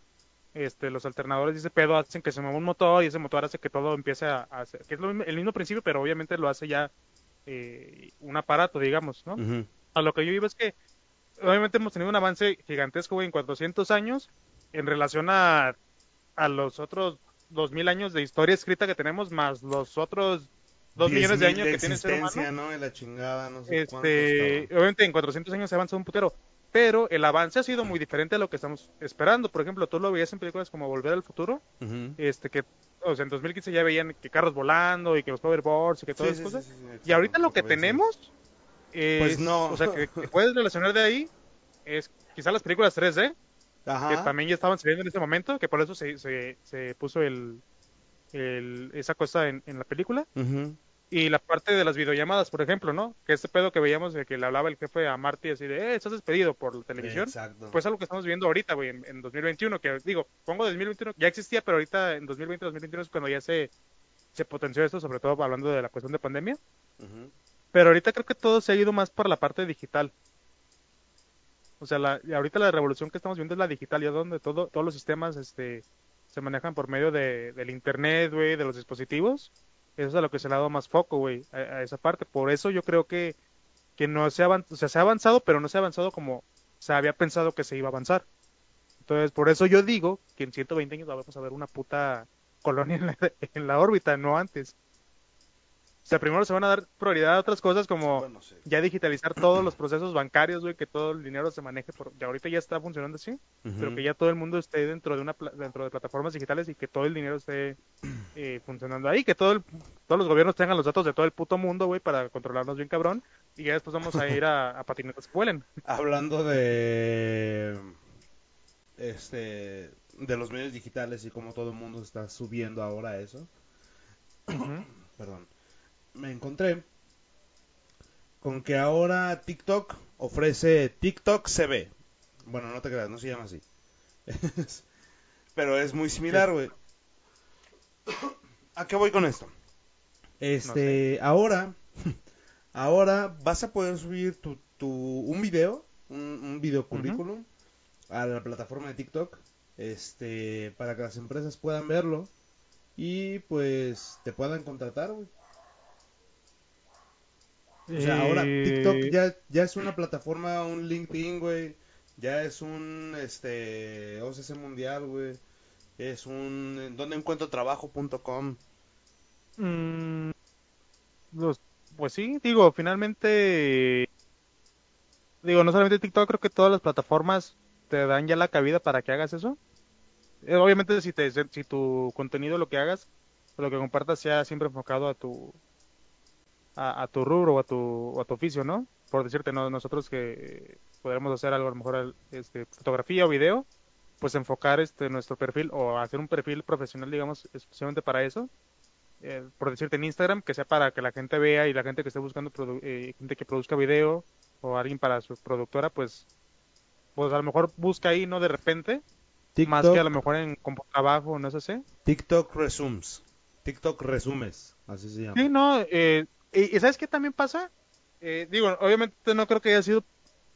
este, los alternadores y ese pedo hacen que se mueva un motor y ese motor hace que todo empiece a, a hacer, que es lo el mismo principio, pero obviamente lo hace ya eh, un aparato, digamos, ¿no? A lo que yo iba es que obviamente hemos tenido un avance gigantesco güey, en 400 años en relación a, a los otros 2000 años de historia escrita que tenemos, más los otros 2 millones de 10.000 años que tiene el ser humano. ¿no? Y la chingada, no sé Este, obviamente en 400 años se ha avanzado un putero, pero el avance ha sido muy diferente a lo que estamos esperando. Por ejemplo, tú lo veías en películas como Volver al Futuro, Ujú. este que o sea, en 2015 ya veían que carros volando y que los hoverboards y que todas Sí, esas sí, cosas. sí, Y ahorita lo que tenemos es, Pues no. o sea, que, que puedes relacionar de ahí es quizás las películas 3D, que Ajá. también ya estaban saliendo en ese momento, que por eso se, se, se puso el, el- esa cosa en, en la película. Ujú. Y la parte de las videollamadas, por ejemplo, ¿no? Que este pedo que veíamos de que le hablaba el jefe a Marty así de, eh, estás despedido por la televisión. Exacto. Pues algo que estamos viendo ahorita, güey, en, en 2021, que digo, pongo 2021, ya existía, pero ahorita en 2020, 2021 es cuando ya se, se potenció esto, sobre todo hablando de la cuestión de pandemia. Pero ahorita creo que todo se ha ido más por la parte digital. O sea, la, ahorita la revolución que estamos viendo es la digital, ya donde todo, todos los sistemas este, se manejan por medio de, del internet, güey, de los dispositivos. Eso es a lo que se le ha dado más foco, güey, a, esa parte. Por eso yo creo que, que no se ha avanzado, o sea, se ha avanzado, pero no se ha avanzado como se había pensado que se iba a avanzar. Entonces, por eso yo digo que en 120 años vamos a ver una puta colonia en la, en la órbita, no antes. O sea, primero se van a dar prioridad a otras cosas como Bueno, sí. ya digitalizar todos los procesos bancarios, güey, que todo el dinero se maneje por, ya ahorita ya está funcionando así, pero que ya todo el mundo esté dentro de una pla- dentro de plataformas digitales y que todo el dinero esté eh, funcionando ahí, que todo el- todos los gobiernos tengan los datos de todo el puto mundo, güey, para controlarnos bien cabrón y ya después vamos a ir a, a patinetas que vuelen. Hablando de este de los medios digitales y cómo todo el mundo está subiendo ahora a eso. Perdón. Me encontré con que ahora TikTok ofrece TikTok CB. Bueno, no te creas, no se llama así. Pero es muy similar, güey. ¿A qué voy con esto? Este, ahora, ahora vas a poder subir tu, tu un video, un, video currículum a la plataforma de TikTok, este, para que las empresas puedan verlo y pues te puedan contratar, güey. O sea, ahora TikTok eh, ya, ya es una plataforma, un LinkedIn, güey. Ya es un este OCC mundial, güey. Es un donde encuentro trabajo.com. Mm, pues sí, digo, finalmente digo, no solamente TikTok, creo que todas las plataformas te dan ya la cabida para que hagas eso. Eh, obviamente si te si tu contenido lo que hagas, lo que compartas sea siempre enfocado a tu a, tu rubro o a tu, a tu oficio, ¿no? Por decirte, ¿no? nosotros que podremos hacer algo, a lo mejor este, fotografía o video, pues enfocar este nuestro perfil o hacer un perfil profesional, digamos, especialmente para eso. Eh, por decirte en Instagram, que sea para que la gente vea y la gente que esté buscando eh, gente que produzca video o alguien para su productora, pues, pues a lo mejor busca ahí, ¿no? De repente, más que a lo mejor en trabajo, no sé si. TikTok Resumes. TikTok Resumes, así se llama. Sí, no, eh, y, ¿sabes qué también pasa? Eh, digo, obviamente no creo que haya sido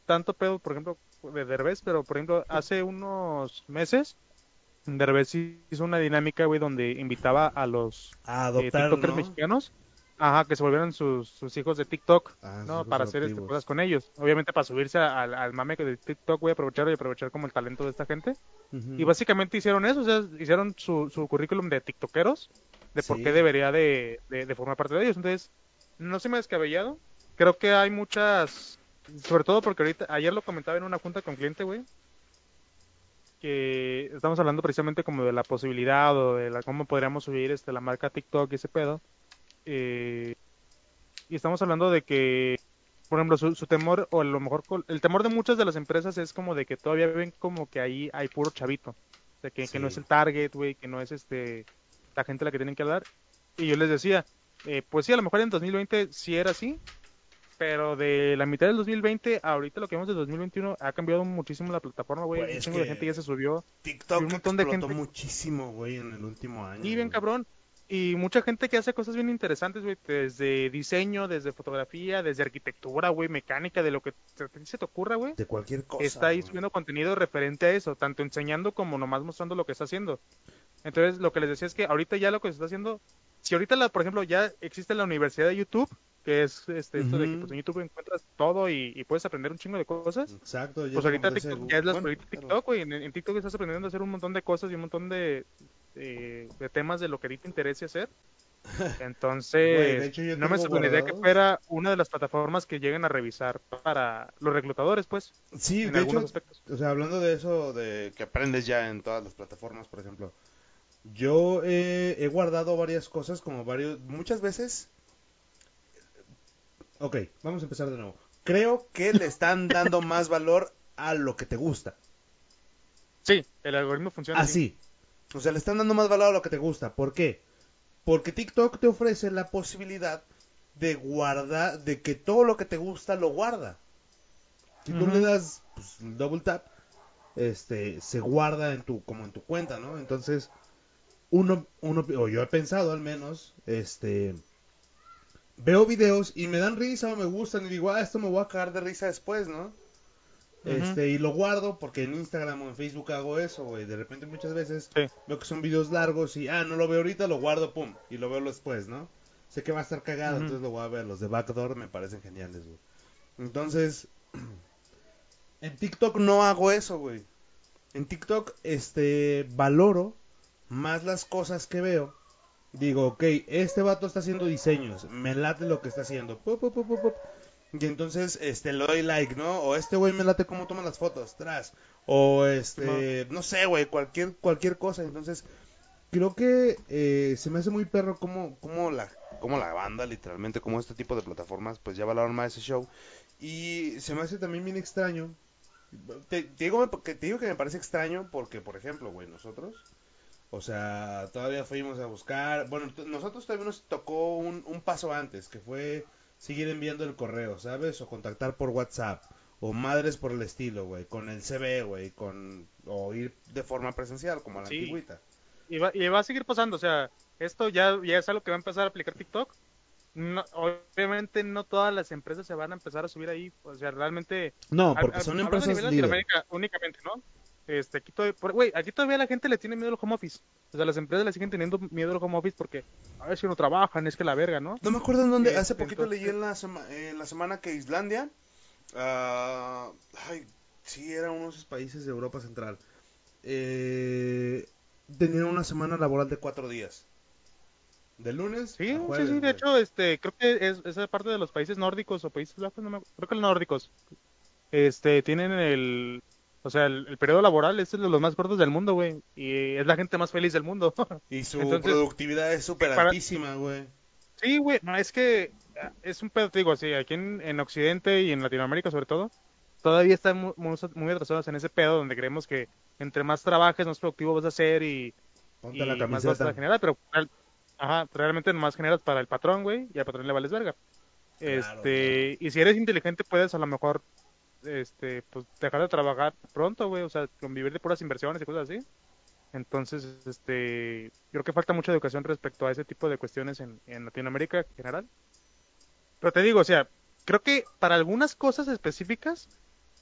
tanto pedo, por ejemplo, de Derbez, pero por ejemplo, hace unos meses, Derbez hizo una dinámica, güey, donde invitaba a los eh, TikTokers mexicanos, ajá, que se volvieran sus, hijos de TikTok, ah, ¿no? Para hacer este, cosas con ellos. Obviamente para subirse al, al mame de TikTok, güey, aprovechar y aprovechar como el talento de esta gente. Y básicamente hicieron eso, o sea, hicieron su, su currículum de TikTokeros, de por qué debería de, de formar parte de ellos. Entonces, no se me ha descabellado. Creo que hay muchas, sobre todo porque ahorita, ayer lo comentaba en una junta con cliente, güey, que estamos hablando precisamente como de la posibilidad o de la, cómo podríamos subir este, la marca TikTok y ese pedo. Eh, y estamos hablando de que, por ejemplo, su, temor, o a lo mejor el temor de muchas de las empresas es como de que todavía ven como que ahí hay puro chavito. O sea, que, que no es el target, güey, que no es este la gente a la que tienen que hablar. Y yo les decía, eh, pues sí, a lo mejor en 2020 sí era así, pero de la mitad del 2020 ahorita lo que vemos de 2021 ha cambiado muchísimo la plataforma, güey. Pues un de gente ya se subió. TikTok un montón de gente muchísimo, güey, en el último año. Y bien cabrón. Y mucha gente que hace cosas bien interesantes, güey, desde diseño, desde fotografía, desde arquitectura, güey, mecánica, de lo que se te ocurra, güey. De cualquier cosa. Está ahí subiendo contenido referente a eso, tanto enseñando como nomás mostrando lo que está haciendo. Entonces, lo que les decía es que ahorita ya lo que se está haciendo si ahorita, la, por ejemplo, ya existe la universidad de YouTube, que es este, esto de que pues, en YouTube encuentras todo y, puedes aprender un chingo de cosas. Exacto. pues ahorita TikTok, ya es la TikTok, güey. En, TikTok estás aprendiendo a hacer un montón de cosas y un montón de, de, temas de lo que a ti te interese hacer. Entonces, no me sorprendería que fuera una de las plataformas que lleguen a revisar para los reclutadores, pues. Sí, en de algunos aspectos. O sea, hablando de eso, de que aprendes ya en todas las plataformas, por ejemplo yo he guardado varias cosas, como varios, muchas veces. Ok, vamos a empezar de nuevo. Creo que le están dando más valor a lo que te gusta. Sí, el algoritmo funciona así. O sea, le están dando más valor a lo que te gusta. ¿Por qué? Porque TikTok te ofrece la posibilidad de guardar, de que todo lo que te gusta lo guarda. Si tú le das pues, double tap, este, se guarda en tu, como en tu cuenta, ¿no? Entonces, uno, uno, o yo he pensado al menos, este, veo videos y me dan risa o me gustan y digo, ah, esto me voy a cagar de risa después, ¿no? Este, y lo guardo porque en Instagram o en Facebook hago eso, güey. De repente muchas veces veo que son videos largos y, ah, no lo veo ahorita, lo guardo, pum, y lo veo después, ¿no? Sé que va a estar cagado, entonces lo voy a ver. Los de Backdoor me parecen geniales, güey. Entonces, en TikTok no hago eso, güey. En TikTok, este, valoro más las cosas que veo, digo, ok, este vato está haciendo diseños, me late lo que está haciendo. y entonces este le doy like, ¿no? O este güey me late cómo toma las fotos, tras. O este, no, sé, güey, cualquier cualquier cosa. Entonces, creo que eh, se me hace muy perro como como la como la banda literalmente, como este tipo de plataformas, pues ya valoran más ese show y se me hace también bien extraño. Te, digo, te digo que me parece extraño porque, por ejemplo, güey, nosotros o sea, todavía fuimos a buscar. Bueno, nosotros todavía nos tocó un, un, paso antes, que fue seguir enviando el correo, ¿sabes? O contactar por WhatsApp. o madres por el estilo, güey, con el CB, güey, con o ir de forma presencial como a la Sí. antigüita. Y va, y va a seguir pasando, o sea, esto ya, ya es algo que va a empezar a aplicar TikTok. No, obviamente no todas las empresas se van a empezar a subir ahí, o sea, realmente... No, a- porque a- son empresas nivel líderes. Latinoamérica únicamente, ¿no? Este, aquí todavía, güey, aquí todavía la gente le tiene miedo al home office. O sea, las empresas le siguen teniendo miedo al home office porque a ver si no trabajan, es que la verga, ¿no? No me acuerdo en dónde, hace poquito entonces- leí en la, sema- en la semana que Islandia, ah, ay, sí, era uno de esos países de Europa Central, eh, tenían una semana laboral de cuatro días. De lunes Sí, sí, sí, de hecho, este, creo que es esa parte de los países nórdicos o países bajos, no me, creo que los nórdicos, este, tienen el, o sea, el, el periodo laboral es de los más cortos del mundo, güey, y es la gente más feliz del mundo. Y su Entonces, productividad es súper altísima, güey. Sí, güey, no, es que ah, es un pedo, te digo, sí, aquí en, en Occidente y en Latinoamérica sobre todo, todavía están mu- muy, muy atrasados en ese pedo donde creemos que entre más trabajes, más productivo vas a ser y, Ponte y la más vas a generar, pero ajá, realmente nomás generas para el patrón, güey, y al patrón le vales verga. Claro, Este, y si eres inteligente puedes a lo mejor este, pues dejar de trabajar pronto, güey, o sea, convivir de puras inversiones y cosas así. Entonces, este, creo que falta mucha educación respecto a ese tipo de cuestiones en, en Latinoamérica en general. Pero te digo, o sea, creo que para algunas cosas específicas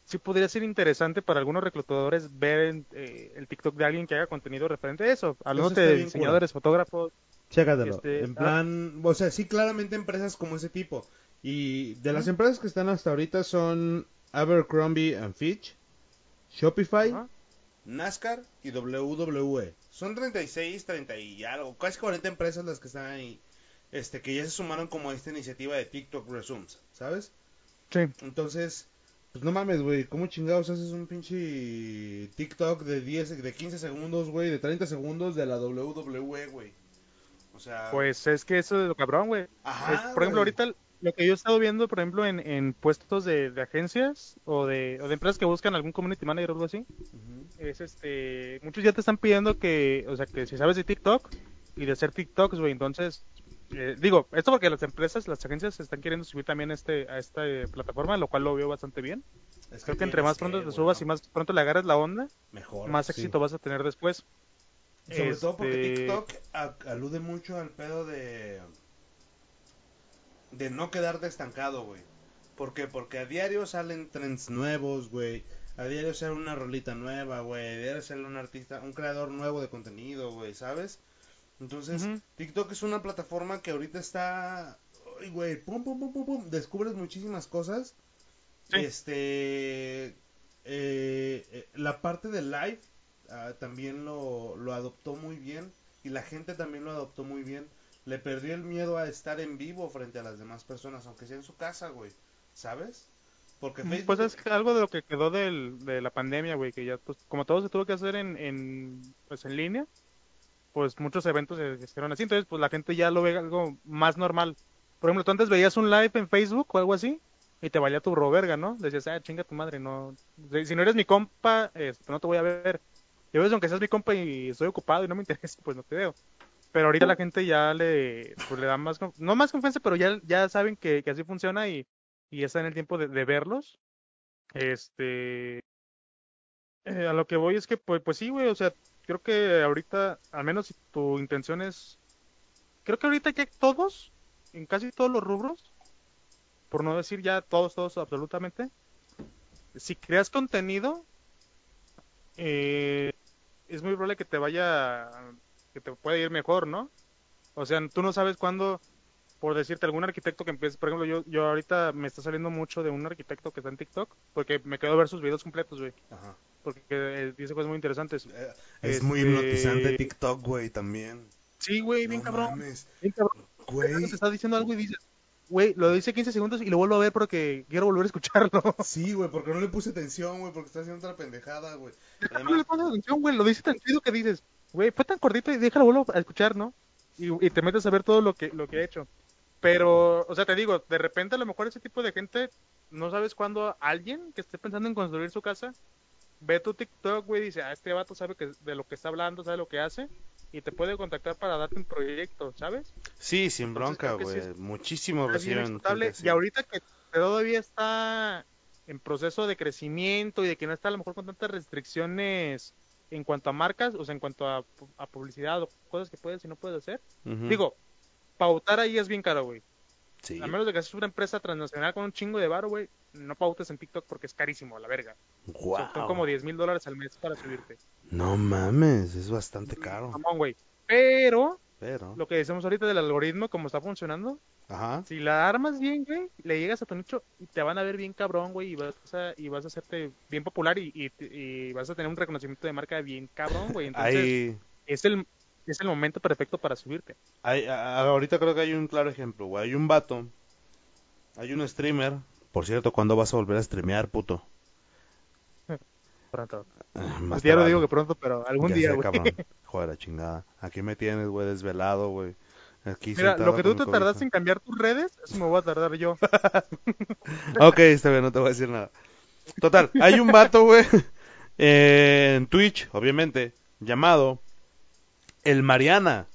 sí podría ser interesante para algunos reclutadores ver eh, el TikTok de alguien que haga contenido referente a eso. Hablando está de diseñadores, fotógrafos. Chécatelo. Este, en ah. plan, o sea, sí, claramente empresas como ese tipo. Y de las empresas que están hasta ahorita son Abercrombie and Fitch, Shopify, Ajá. NASCAR y WWE. Son 36, 30 y algo, casi 40 empresas las que están ahí. Este, que ya se sumaron como a esta iniciativa de TikTok Resumes, ¿sabes? Sí. Entonces, pues no mames, güey, ¿cómo chingados haces un pinche TikTok de 10, de 15 segundos, güey, de 30 segundos de la WWE, güey? O sea, Pues es que eso es lo cabrón, güey. Ajá, Es, por ejemplo, ahorita lo que yo he estado viendo, por ejemplo, en, en puestos de, de agencias o de, o de empresas que buscan algún community manager o algo así, Ujú. es este, muchos ya te están pidiendo que, o sea, que si sabes de TikTok y de hacer TikToks, güey, entonces, eh, digo, esto porque las empresas, las agencias están queriendo subir también este, a esta eh, plataforma, lo cual lo veo bastante bien. Es Creo que entre más pronto que, te subas y más pronto le agarres la onda, mejor. más sí. éxito vas a tener después. Sobre todo porque Este, TikTok alude mucho al pedo de de no quedarte estancado, güey. ¿Por qué? Porque a diario salen trends nuevos, güey. A diario sale una rolita nueva, güey. A diario sale un artista, un creador nuevo de contenido, güey, ¿sabes? Entonces. TikTok es una plataforma que ahorita está, ay, güey, pum, pum, pum, pum, pum, descubres muchísimas cosas. Sí. Este, eh, eh, la parte de live ah, también lo, lo adoptó muy bien y la gente también lo adoptó muy bien. Le perdió el miedo a estar en vivo frente a las demás personas, aunque sea en su casa, güey, ¿sabes? Porque Facebook... Pues es algo de lo que quedó del, de la pandemia, güey, que ya, pues, como todo se tuvo que hacer en, en, pues, en línea, pues muchos eventos se hicieron así, entonces pues la gente ya lo ve algo más normal. Por ejemplo, tú antes veías un live en Facebook o algo así y te valía tu roverga, ¿no? Decías, ah, chinga tu madre, no. Si no eres mi compa, este, no te voy a ver. Y a veces, aunque seas mi compa y estoy ocupado y no me interesa, pues no te veo. Pero ahorita la gente ya le, pues, le da más, no más confianza, pero ya, ya saben que, así funciona y, y está en el tiempo de, de verlos. Este, eh, a lo que voy es que, pues, pues sí, güey, o sea, creo que ahorita, al menos si tu intención es, creo que ahorita ya todos, en casi todos los rubros, por no decir ya todos, todos, absolutamente, si creas contenido, eh, es muy probable que te vaya, que te pueda ir mejor, ¿no? O sea, tú no sabes cuándo, por decirte, algún arquitecto que empiece, por ejemplo, yo, yo ahorita me está saliendo mucho de un arquitecto que está en TikTok, porque me quedo a ver sus videos completos, güey, Ajá. porque eh, dice cosas muy interesantes. Eh, Es muy Este- hipnotizante TikTok, güey, también. Sí, güey, bien No cabrón, mames, bien cabrón. güey. Te está diciendo algo y dices, güey, lo dice 15 segundos y lo vuelvo a ver porque quiero volver a escucharlo. Sí, güey, porque no le puse atención, güey, porque está haciendo otra pendejada, güey. No le pones atención, güey, lo dice tan chido que dices, güey, fue tan cortito y déjalo vuelvo a escuchar, ¿no? Y, y te metes a ver todo lo que, lo que he hecho. Pero, o sea, te digo, de repente a lo mejor ese tipo de gente, no sabes cuándo alguien que esté pensando en construir su casa, ve tu TikTok, güey, y dice, ah, este vato sabe que, de lo que está hablando, sabe lo que hace, y te puede contactar para darte un proyecto, ¿sabes? sí, sin bronca, sí güey. Muchísimo reciben y ahorita que todavía está en proceso de crecimiento y de que no está a lo mejor con tantas restricciones en cuanto a marcas, o sea, en cuanto a, a publicidad o cosas que puedes y no puedes hacer. Digo, pautar ahí es bien caro, güey. Sí. A menos de que seas una empresa transnacional con un chingo de varo, güey, no pautes en TikTok porque es carísimo, a la verga. O sea, Guau. son como 10 mil dólares al mes para subirte. No mames, es bastante caro. Mamón, güey. Pero, Pero. lo que decimos ahorita del algoritmo, como está funcionando, Ajá. si la armas bien, güey, le llegas a tu nicho y te van a ver bien cabrón, güey, y vas a, y vas a hacerte bien popular y, y, y vas a tener un reconocimiento de marca bien cabrón, güey. Entonces, es el es el momento perfecto para subirte. hay, a- ahorita creo que hay un claro ejemplo, güey. Hay un vato, hay un streamer. Por cierto, ¿cuándo vas a volver a streamear, puto? Pronto. Ah, Pues más ya lo tarde. digo que pronto, pero algún Ya día, sé, güey. cabrón. Joder, la chingada. Aquí me tienes, güey, desvelado, güey. Aquí Mira, lo que tú te tardaste en cambiar tus redes, eso me voy a tardar yo. Ok, está bien, no te voy a decir nada. Total, hay un vato, güey, eh, en Twitch, obviamente, llamado El Mariana.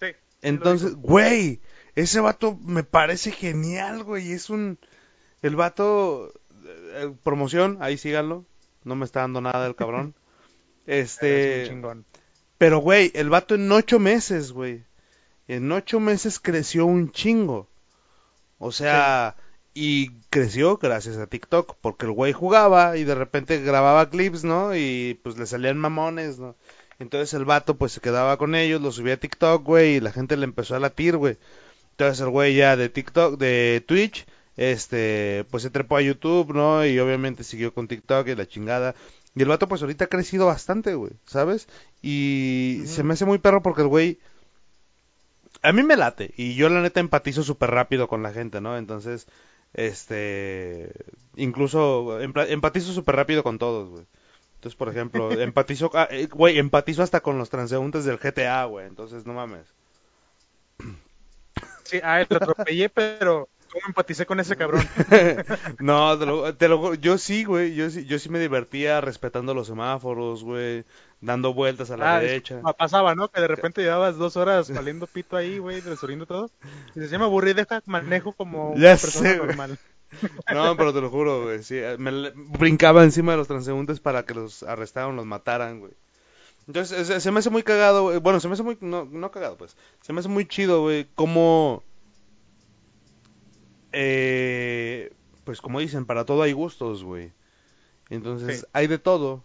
Sí. Entonces, güey, ese vato me parece genial, güey. Es un. El vato. eh, promoción, ahí síganlo. No me está dando nada el cabrón. Este. un chingón. Pero, güey, el vato en ocho meses, güey. En ocho meses creció un chingo. O sea, y creció gracias a TikTok, porque el güey jugaba y de repente grababa clips, ¿no? Y pues le salían mamones, ¿no? Entonces el vato pues se quedaba con ellos, lo subía a TikTok, güey, y la gente le empezó a latir, güey. Entonces el güey ya de TikTok, de Twitch, este, pues se trepó a YouTube, ¿no? Y obviamente siguió con TikTok y la chingada. Y el vato pues ahorita ha crecido bastante, güey, ¿sabes? Y se me hace muy perro porque el güey... A mí me late y yo la neta empatizo súper rápido con la gente, ¿no? Entonces, este... Incluso empa- empatizo súper rápido con todos, güey. Entonces, por ejemplo, empatizo... ah, eh, Güey, empatizo hasta con los transeúntes del GTA, güey. Entonces, no mames. Sí, ah, lo atropellé, pero ¿cómo empaticé con ese cabrón? no, te lo, te lo juro, yo sí, güey, yo sí, yo sí me divertía respetando los semáforos, güey, dando vueltas a la Ah, derecha. pa- pasaba, ¿no? Que de repente llevabas dos horas valiendo pito ahí, güey, resolviendo todo. Y decía, me aburrí, deja, manejo como Ya una persona sé, normal. No, pero te lo juro, güey, sí, me le- brincaba encima de los transeúntes para que los arrestaran, los mataran, güey. Entonces, se, se me hace muy cagado, güey, bueno, se me hace muy, no, no cagado, pues, se me hace muy chido, güey, como, eh, pues como dicen, para todo hay gustos, güey. Entonces, Sí. hay de todo,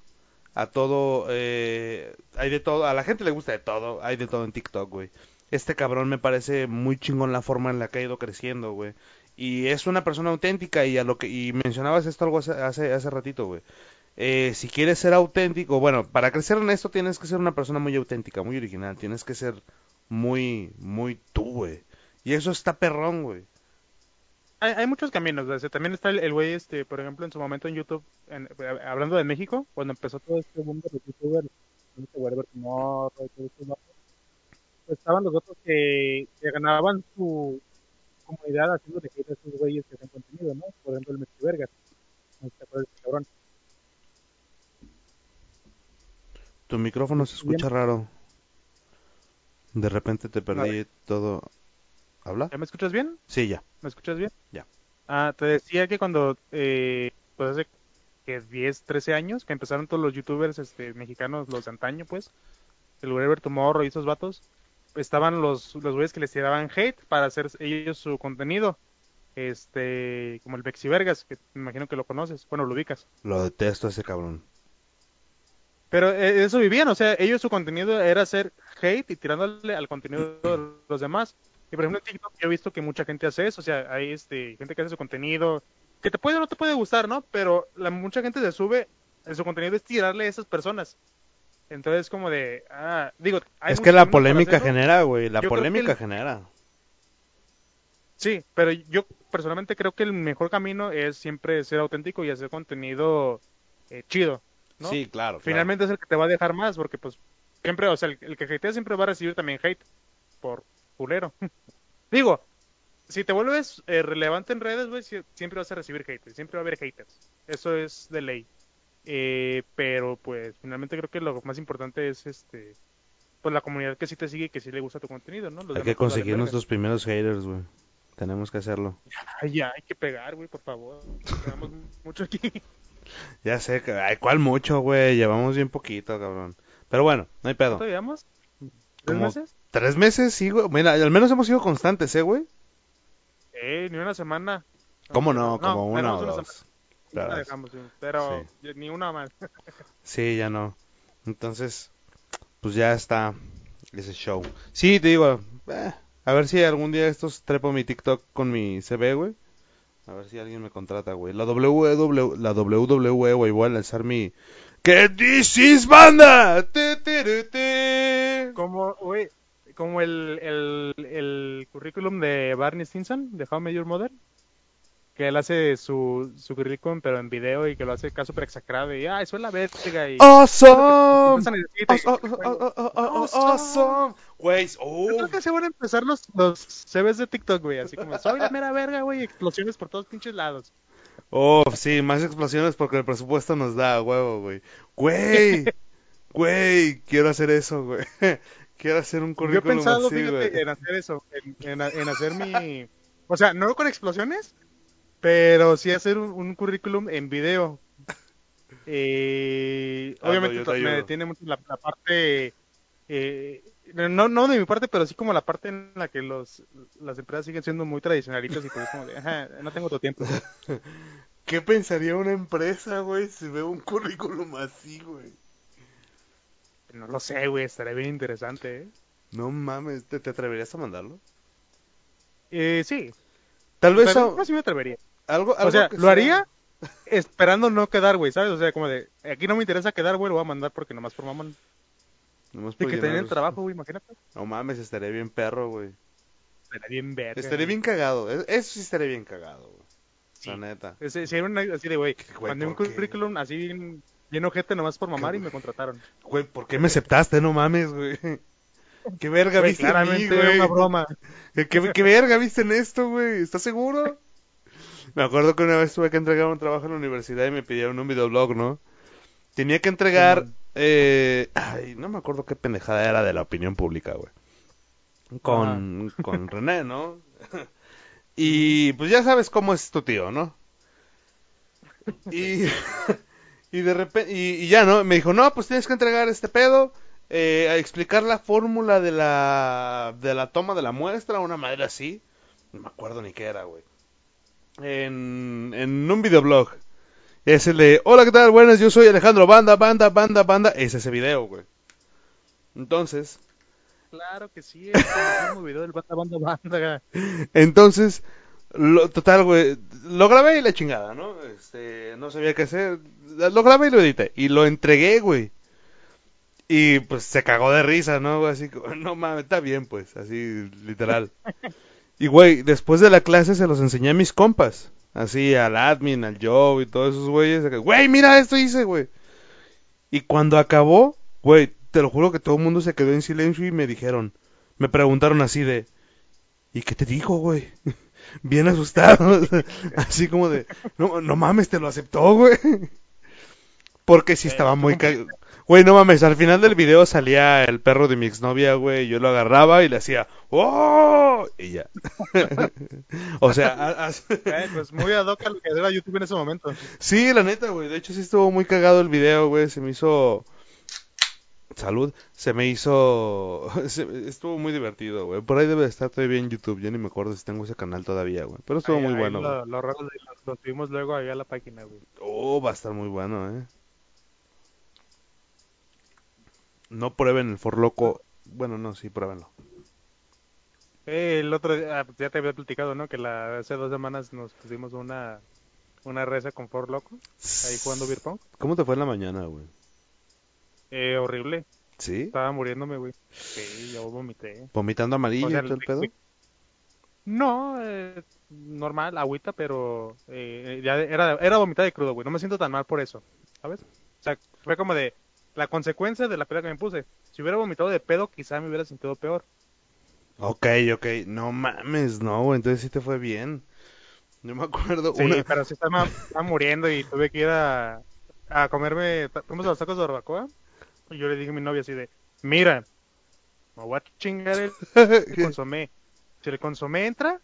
a todo, eh, hay de todo, a la gente le gusta de todo, hay de todo en TikTok, güey. Este cabrón me parece muy chingón la forma en la que ha ido creciendo, güey. Y es una persona auténtica y a lo que y mencionabas esto algo hace hace, hace ratito, güey. Eh, si quieres ser auténtico, bueno, para crecer en esto tienes que ser una persona muy auténtica, muy original, tienes que ser muy muy tú, güey. Y eso está perrón, güey. Hay, hay muchos caminos, o sea, también está el güey, este, por ejemplo, en su momento en YouTube, en- hablando de México, cuando empezó todo este mundo de youtubers, estaban los otros que, que ganaban su comunidad haciendo de hate a esos güeyes que hacen contenido, ¿no? Por ejemplo, el Messi Vergas. No te acuerdas cabrón. Tu micrófono se escucha raro. De repente te perdí todo. ¿Habla? ¿Ya me escuchas bien? Sí, ya. ¿Me escuchas bien? Ya. Ah, te decía que cuando, eh, pues hace que 10, 13 años, que empezaron todos los youtubers este, mexicanos, los de antaño, pues, el Wherever Tomorrow y esos vatos, estaban los, los güeyes que les tiraban hate para hacer ellos su contenido. Este, como el Bexi Vergas, que me imagino que lo conoces, bueno, lo ubicas. Lo detesto a ese cabrón. Pero eh, eso vivían, o sea, ellos su contenido era hacer hate y tirándole al contenido de los demás. Y por ejemplo en TikTok yo he visto que mucha gente hace eso, o sea, hay este, gente que hace su contenido, que te puede o no te puede gustar, ¿no? Pero la, mucha gente se sube, en su contenido es tirarle a esas personas. Entonces como de, ah, digo, hay Es que la polémica genera, güey. La Yo polémica el- genera. Sí, pero yo personalmente creo que el mejor camino es siempre ser auténtico y hacer contenido eh, chido, ¿no? Sí, claro. claro. finalmente es el que te va a dejar más, porque pues siempre, o sea, el, el que hatea siempre va a recibir también hate por culero. Digo, si te vuelves eh, relevante en redes, güey, sie- siempre vas a recibir hate, siempre va a haber haters. Eso es de ley. Eh, pero pues finalmente creo que lo más importante es este pues la comunidad que sí te sigue y que sí le gusta tu contenido, ¿no? Los Hay que pues, conseguir nuestros primeros haters, güey. Tenemos que hacerlo. Ay, ya, hay que pegar, güey, por favor. Pegamos mucho aquí. Ya sé, ay, ¿cuál mucho, güey? Llevamos bien poquito, cabrón. Pero bueno, no hay pedo. ¿Cuánto llevamos? ¿Tres Como- meses? Tres meses, sí, güey. Mira, al menos hemos sido constantes, ¿eh, güey? Eh, ni una semana. ¿Cómo no? Como una o una dos. Pero- La dejamos, sí, pero ni una más. Sí, ya no. Entonces, pues ya está ese show. Sí, te digo, eh, a ver si algún día estos trepo mi TikTok con mi CB, güey. A ver si alguien me contrata, güey. La WWE, la WWE, güey, voy a lanzar mi... ¡Que this is banda! Te. Como, güey, como el, el, el currículum de Barney Stinson, de How I Met Your Mother, que él hace su, su currículum pero en video y que lo hace acá súper exagerado y, ay, soy la verga y... ¡Awesome! Awesome, oh, Yo creo que se van a empezar los, los CVs de TikTok, güey, así como, soy la mera verga, güey, explosiones por todos pinches lados. Oh, sí, más explosiones porque el presupuesto nos da huevo, güey. Güey, güey, quiero hacer eso, güey. Quiero hacer un Yo he currículum pensado, así, fíjate, güey. en hacer eso, en, en, en hacer mi... O sea, no con explosiones, pero sí hacer un, un currículum en video. Eh, obviamente me detiene mucho la, la parte... eh, no, no de mi parte, pero sí como la parte en la que los, las empresas siguen siendo muy tradicionalistas y pues es como de, ajá, no tengo tu tiempo. ¿Qué pensaría una empresa, güey, si ve un currículum así, güey? No lo sé, güey, estaría bien interesante, ¿eh? No mames, ¿te, te atreverías a mandarlo? Eh, sí, Tal vez pero a- no, sí me atrevería. algo, O algo sea, que lo sea- haría esperando no quedar, güey, ¿sabes? O sea, como de, aquí no me interesa quedar, güey, lo voy a mandar porque nomás por mamón. Nomás por que tener el trabajo, güey, imagínate. No mames, estaría bien perro, güey. Estaría bien verga. Estaría bien cagado. e- Eso sí estaría bien cagado, güey. Sí. La neta. Si era una, así de, güey, mandé un currículum así bien, bien ojete nomás por mamar y me contrataron. Güey, ¿por qué me aceptaste? No mames, güey. ¿Qué verga Güey, viste en mí, claramente güey? una broma. ¿Qué, qué, qué verga viste en esto, güey? ¿Estás seguro? Me acuerdo que una vez tuve que entregar un trabajo en la universidad y me pidieron un videoblog, ¿no? Tenía que entregar... eh, ay, no me acuerdo qué pendejada era de la opinión pública, güey. Con, con René, ¿no? y pues ya sabes cómo es tu tío, ¿no? Y, y de repente... Y, y ya, ¿no? Me dijo, no, pues tienes que entregar este pedo eh, a explicar la fórmula de la, de la toma de la muestra, una madre así. No me acuerdo ni qué era, güey. En, en un videoblog. Es el de, hola, ¿qué tal? Buenas, yo soy Alejandro Banda, Banda, Banda, Banda. Es ese video, güey. Entonces, Claro que sí, es el mismo video del banda, banda, banda. entonces, lo, total, güey, lo grabé y la chingada, ¿no? Este, no sabía qué hacer. Lo grabé y lo edité. Y lo entregué, güey. Y pues se cagó de risa, ¿no? Así no mames, está bien, pues, así, literal. Y güey, después de la clase se los enseñé a mis compas. Así, al admin, al Joe y todos esos güeyes. Güey, mira esto hice, güey. Y cuando acabó, güey, te lo juro que todo el mundo se quedó en silencio y me dijeron, me preguntaron así de, ¿y qué te dijo, güey? Bien asustados. así como de, no, no mames, te lo aceptó, güey. Porque sí estaba muy cagado. Güey, no mames, al final del video salía el perro de mi exnovia, güey, yo lo agarraba y le hacía, ¡Oh! Y ya. o sea, a- a- Eh, pues muy ad hoc a lo que era YouTube en ese momento. sí, la neta, güey, de hecho sí estuvo muy cagado el video, güey, se me hizo... Salud, se me hizo... se- Estuvo muy divertido, güey. Por ahí debe de estar todavía en YouTube, yo ni me acuerdo si tengo ese canal todavía, güey. Pero estuvo Ahí- muy ahí bueno, güey. Lo, lo, lo- lo subimos luego ahí a la página, güey. Oh, va a estar muy bueno, eh. No prueben el forloco. Bueno, no, sí, pruébenlo. Eh, el otro día, ah, ya te había platicado, ¿no? Que la, hace dos semanas nos pusimos una, una reza con For Loco, ahí jugando beer pong. ¿Cómo te fue en la mañana, güey? Eh, horrible, ¿Sí? estaba muriéndome, güey. Sí, yo vomité. ¿Vomitando amarillo O sea, y todo el el- pedo? No, eh, normal, agüita, pero eh, ya era, era vomitar de crudo, güey. No me siento tan mal por eso, ¿sabes? O sea, fue como de la consecuencia de la peda que me puse. Si hubiera vomitado de pedo, quizá me hubiera sentido peor. Ok, ok. No mames, no, güey. Entonces sí te fue bien. Yo me acuerdo. Sí, una... pero sí estaba, estaba muriendo y tuve que ir a, a comerme. Fuimos a los tacos de barbacoa. Y yo le dije a mi novia así de: Mira, me voy a chingar el consomé. Si el consomé entra,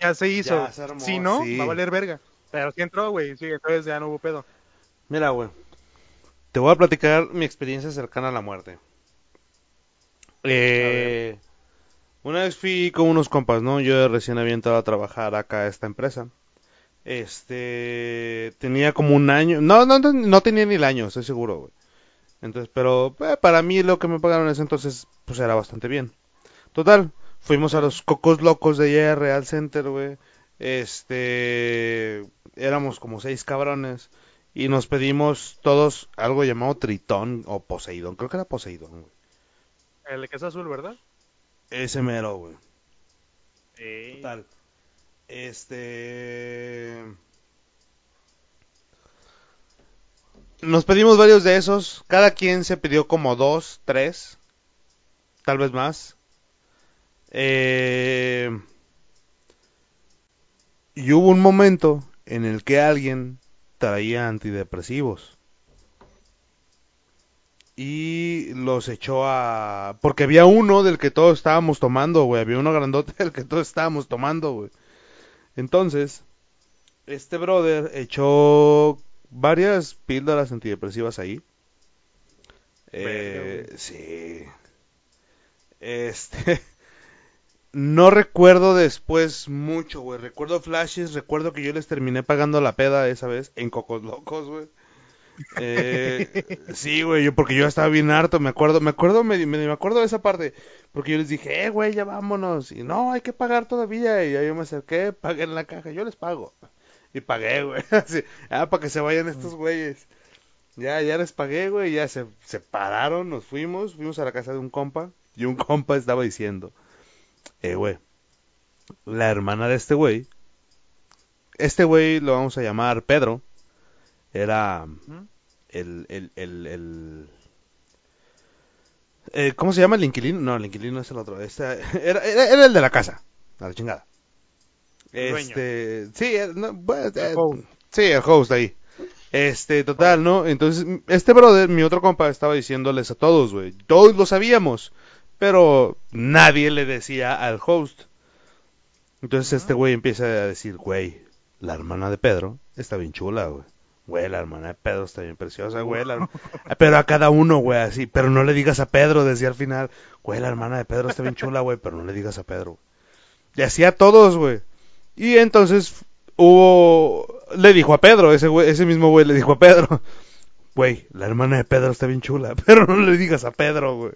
Ya se hizo. Ya se armó, si no, sí. va a valer verga. Pero sí entró, güey. Sí, entonces ya no hubo pedo. Mira, güey. Te voy a platicar mi experiencia cercana a la muerte. Eh, una vez fui con unos compas, ¿no? Yo recién había entrado a trabajar acá a esta empresa. Este, tenía como un año, no, no, no, tenía ni el año, estoy seguro, güey. Entonces, pero eh, para mí lo que me pagaron en ese entonces, pues era bastante bien. Total, fuimos a los cocos locos de allá Real Center, güey. Este, éramos como seis cabrones y nos pedimos todos algo llamado Tritón o Poseidón, creo que era Poseidón, güey. El que es azul, ¿verdad? Ese mero, güey. Sí. Total. Este. Nos pedimos varios de esos. Cada quien se pidió como dos, tres. Tal vez más. Eh, Y hubo un momento en el que alguien traía antidepresivos. Y los echó a... Porque había uno del que todos estábamos tomando, güey. Había uno grandote del que todos estábamos tomando, güey. Entonces, este brother echó varias píldoras antidepresivas ahí. Eh, sí. Este. No recuerdo después mucho, güey. Recuerdo flashes, recuerdo que yo les terminé pagando la peda esa vez en Cocos Locos, güey. Eh, sí, güey, yo porque yo estaba bien harto, me acuerdo, me acuerdo, me, me, me acuerdo de esa parte, porque yo les dije, eh, güey, ya vámonos, y no, hay que pagar todavía, y ahí yo me acerqué, pagué en la caja, yo les pago, y pagué, güey, así, ah, para que se vayan estos güeyes, ya, ya les pagué, güey, ya se, se pararon, nos fuimos, fuimos a la casa de un compa, y un compa estaba diciendo, eh, güey, la hermana de este güey, este güey lo vamos a llamar Pedro, era el, el, el, el, eh, ¿cómo se llama el inquilino? No, el inquilino es el otro. Este, era, era, era el de la casa, a la chingada. Este, sí, eh, no, bueno, eh, El sí, el host ahí. Este, total, ¿no? Entonces, este brother, mi otro compa, estaba diciéndoles a todos, güey. Todos lo sabíamos, pero nadie le decía al host. Entonces este güey empieza a decir, güey, la hermana de Pedro está bien chula, güey. Güey, la hermana de Pedro está bien preciosa, güey. la Pero a cada uno, güey, así. Pero no le digas a Pedro, decía al final. Güey, la hermana de Pedro está bien chula, güey, pero no le digas a Pedro. Y así a todos, güey. Y entonces hubo... Le dijo a Pedro, ese, güey, ese mismo güey le dijo a Pedro. Güey, la hermana de Pedro está bien chula, pero no le digas a Pedro, güey.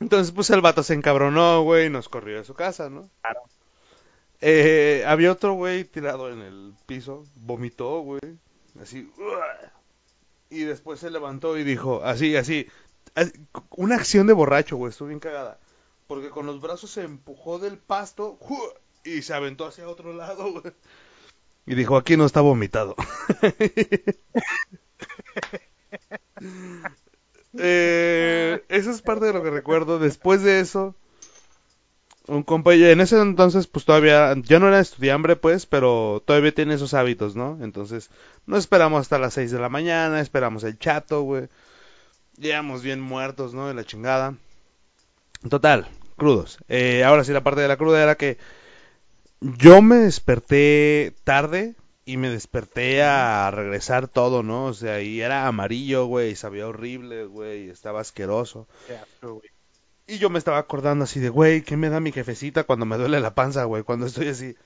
Entonces, pues el vato se encabronó, güey, y nos corrió de su casa, ¿no? Claro. Eh, había otro güey tirado en el piso, vomitó, güey, así, y después se levantó y dijo, así, así, as- una acción de borracho, güey, estuvo bien cagada, porque con los brazos se empujó del pasto y se aventó hacia otro lado, güey, y dijo, aquí no está vomitado. eh, eso es parte de lo que recuerdo. Después de eso, un compa, en ese entonces, pues todavía, ya no era estudiambre, pues, pero todavía tiene esos hábitos, ¿no? Entonces, no esperamos hasta las 6 de la mañana, esperamos el chato, güey. Llegamos bien muertos, ¿no? De la chingada. Total, crudos. Eh, ahora sí, la parte de la cruda era que yo me desperté tarde y me desperté a regresar todo, ¿no? O sea, y era amarillo, güey, y sabía horrible, güey, y estaba asqueroso. Y yo me estaba acordando así de, güey, ¿qué me da mi jefecita cuando me duele la panza, güey? Cuando estoy así,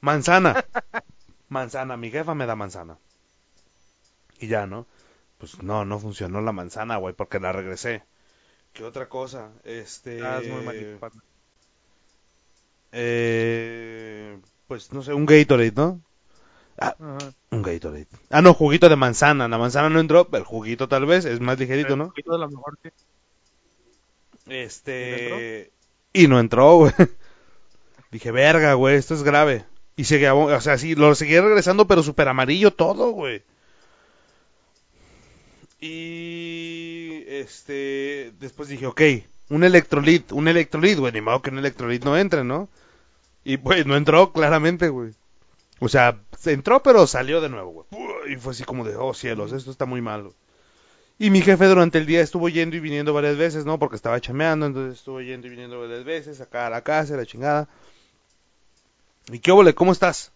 manzana. manzana, mi jefa me da manzana. Y ya, ¿no? Pues no, no funcionó la manzana, güey, porque la regresé. ¿Qué otra cosa? Este... Ah, es muy malito, eh, pues no sé, un Gatorade, ¿no? Ah, Ajá. un Gatorade. Ah, no, juguito de manzana. La manzana no entró, el juguito tal vez es más ligerito, ¿no? poquito de lo mejor, sí. Este. Y no entró, güey. Dije, verga, güey, esto es grave. Y seguía, o sea, sí, lo seguía regresando, pero súper amarillo todo, güey. Y. Este. Después dije, ok, un electrolit, un electrolit, güey, ni modo que un electrolit no entre, ¿no? Y pues no entró, claramente, güey. O sea, se entró, pero salió de nuevo, güey. Y fue así como de, oh cielos, esto está muy malo. Y mi jefe durante el día estuvo yendo y viniendo varias veces, ¿no? Porque estaba chameando, entonces estuvo yendo y viniendo varias veces, acá a la casa, la chingada. ¿y qué óvole? ¿Cómo estás?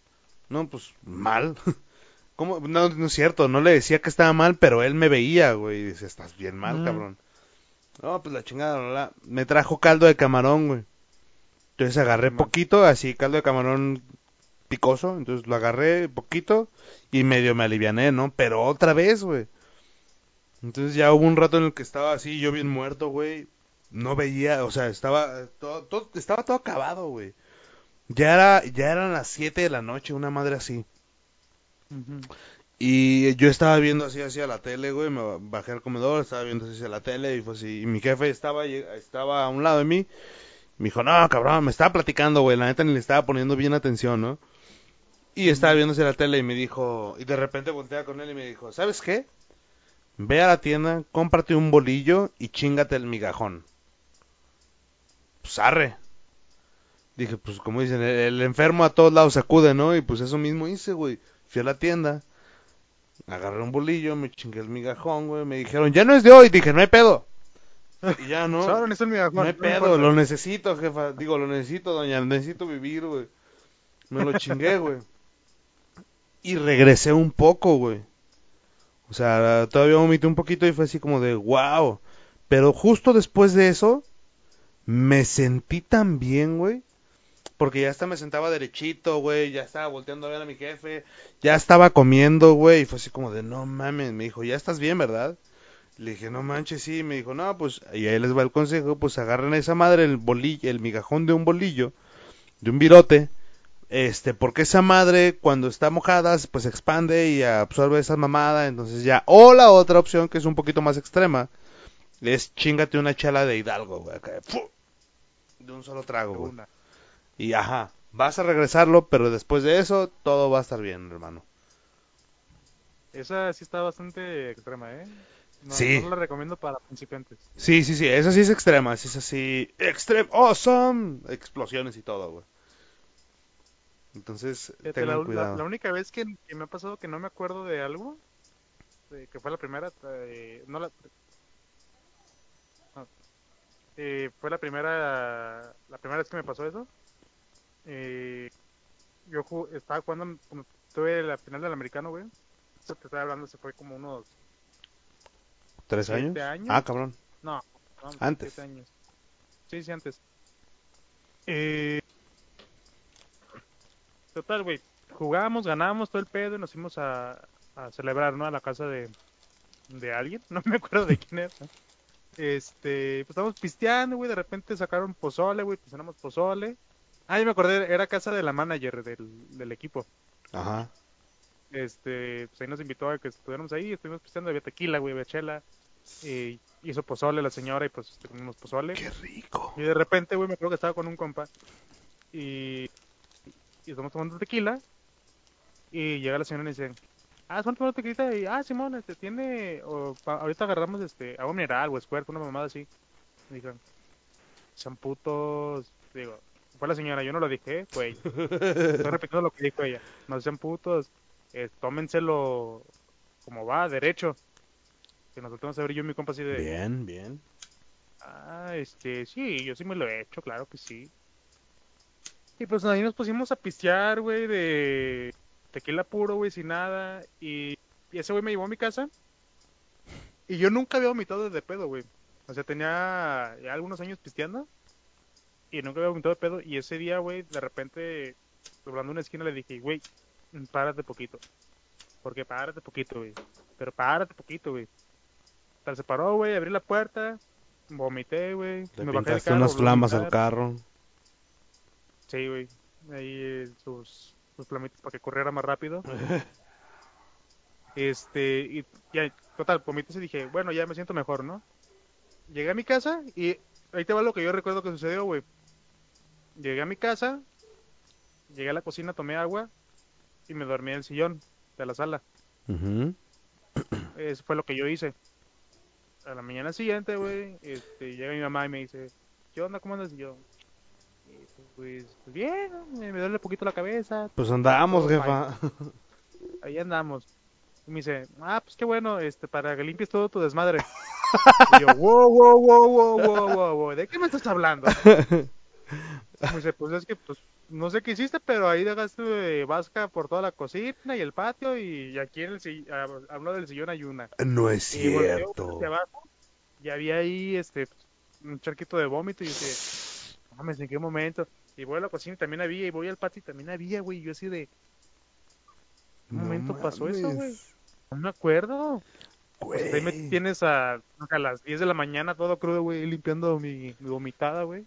No, pues mal. ¿Cómo? No, no es cierto, no le decía que estaba mal, pero él me veía, güey, y dice, estás bien mal, Mm. cabrón. No, pues la chingada, la, la. me trajo caldo de camarón, güey. Entonces agarré poquito, así caldo de camarón picoso, entonces lo agarré poquito y medio me aliviané, ¿no? Pero otra vez, güey. Entonces ya hubo un rato en el que estaba así, yo bien muerto, güey. No veía, o sea, estaba todo, todo- estaba todo acabado, güey. Ya era, ya eran las 7 de la noche, una madre así. Y yo estaba viendo así hacia la tele, güey, me bajé al comedor, estaba viendo así hacia la tele y fue así. Y mi jefe estaba, estaba a un lado de mí. Me dijo, no, cabrón, me estaba platicando, güey, la neta ni le estaba poniendo bien atención, ¿no? Y estaba hacia la tele y me dijo, y de repente voltea con él y me dijo, ¿sabes qué? Ve a la tienda, cómprate un bolillo y chingate el migajón. Pues arre. Dije, pues como dicen, el, el enfermo a todos lados acude, ¿no? Y pues eso mismo hice, güey. Fui a la tienda, agarré un bolillo, me chingué el migajón, güey. Me dijeron, ya no es de hoy. Dije, no hay pedo. Y ya no. Necesito el migajón, No hay no pedo, lo necesito, jefa. Digo, lo necesito, doña. Necesito vivir, güey. Me lo chingué, güey. Y regresé un poco, güey. O sea, todavía vomité un poquito y fue así como de, wow. Pero justo después de eso, me sentí tan bien, güey. Porque ya hasta me sentaba derechito, güey. Ya estaba volteando a ver a mi jefe. Ya estaba comiendo, güey. Y fue así como de, no mames. Me dijo, ya estás bien, ¿verdad? Le dije, no manches, sí. Me dijo, no, pues, y ahí les va el consejo, pues agarren a esa madre el bolillo, el migajón de un bolillo, de un virote, este, porque esa madre cuando está mojada, pues se expande y absorbe esa mamada, entonces ya. O la otra opción, que es un poquito más extrema, es chingate una chala de Hidalgo, güey, de un solo trago, güey. Y ajá, vas a regresarlo, pero después de eso, todo va a estar bien, hermano. Esa sí está bastante extrema, ¿eh? No, Sí. no la recomiendo para principiantes. Sí, sí, sí, esa sí es extrema, esa es así, extreme, awesome, explosiones y todo, güey. Entonces, tengan la, cuidado. la única vez que, que me ha pasado que no me acuerdo de algo, eh, que fue la primera, eh, no la, no, eh, fue la primera, la primera vez que me pasó eso. Eh, yo ju- estaba jugando, como tuve la final del americano, güey. Eso te estaba hablando, se fue como unos, ¿Tres años? años. Ah, cabrón. no, no, Antes. años. Sí, sí, antes. Eh, total, güey. Jugamos, ganamos todo el pedo y nos fuimos a, a celebrar, ¿no? A la casa de, de alguien. No me acuerdo de quién era. Este, pues estábamos pisteando, güey. De repente sacaron pozole, güey. Pues cenamos pozole. Ah, ya me acordé, era casa de la manager del, del equipo. Ajá. Este, pues ahí nos invitó a que estuviéramos ahí. Estuvimos pisteando, había tequila, güey, había chela. Y hizo pozole la señora y pues comimos pozole. Qué rico. Y de repente, güey, me acuerdo que estaba con un compa. Y, y estamos tomando tequila. Y llega la señora y dice, ah, ¿están tomando tequila? Y, ah, Simón, este, tiene, o, pa- ahorita agarramos, este, agua mineral o squirt, una mamada así. Y dijeron, son putos, digo, fue la señora, yo no lo dije, güey. Estoy repitiendo lo que dijo ella. No sean putos, eh, tómenselo como va, derecho. Que nos volteamos a ver yo y mi compa así de... Bien, bien. Ah, este, sí, yo sí me lo he hecho, claro que sí. Y pues ahí nos pusimos a pistear, güey, de tequila puro, güey, sin nada. Y, y ese güey me llevó a mi casa. Y yo nunca había vomitado de pedo, güey. O sea, tenía ya algunos años pisteando. Y nunca había vomitado de pedo. Y ese día, güey, de repente, doblando una esquina, le dije, güey, párate poquito. Porque párate poquito, güey. Pero párate poquito, güey. Tal se paró, güey, abrí la puerta, vomité, güey. Le me bajé del pintaste carro, unas flamas al carro. Sí, güey. Ahí eh, sus, sus flamitas para que corriera más rápido. Este, y ya, total, vomité y dije, bueno, ya me siento mejor, ¿no? Llegué a mi casa y ahí te va lo que yo recuerdo que sucedió, güey. Llegué a mi casa, llegué a la cocina, tomé agua y me dormí en el sillón de la sala. Ujú. Eso fue lo que yo hice. A la mañana siguiente, güey, este, llega mi mamá y me dice, ¿qué onda? ¿Cómo andas? Y yo, "Eh, pues, pues bien, me me duele un poquito la cabeza, Pues andamos, jefa. ahí andamos. Y me dice, ah, pues qué bueno, este, para que limpies todo tu desmadre. y yo, wow, wow, wow, wow, wow, wow, wow, ¿de qué me estás hablando? Y me dice, pues es que, pues, no sé qué hiciste, pero ahí dejaste vasca por toda la cocina y el patio y aquí en el a, a uno del sillón hay una. No es Y volteo cierto. hacia abajo y había ahí este un charquito de vómito y "No mames, ¿en qué momento? Y voy a la cocina y también había, y voy al patio y también había, güey. y Yo así de, ¿qué No momento pasó eso, güey? No me acuerdo. Pues ahí me tienes a, a las 10 de la mañana todo crudo, güey, limpiando mi, mi vomitada, güey.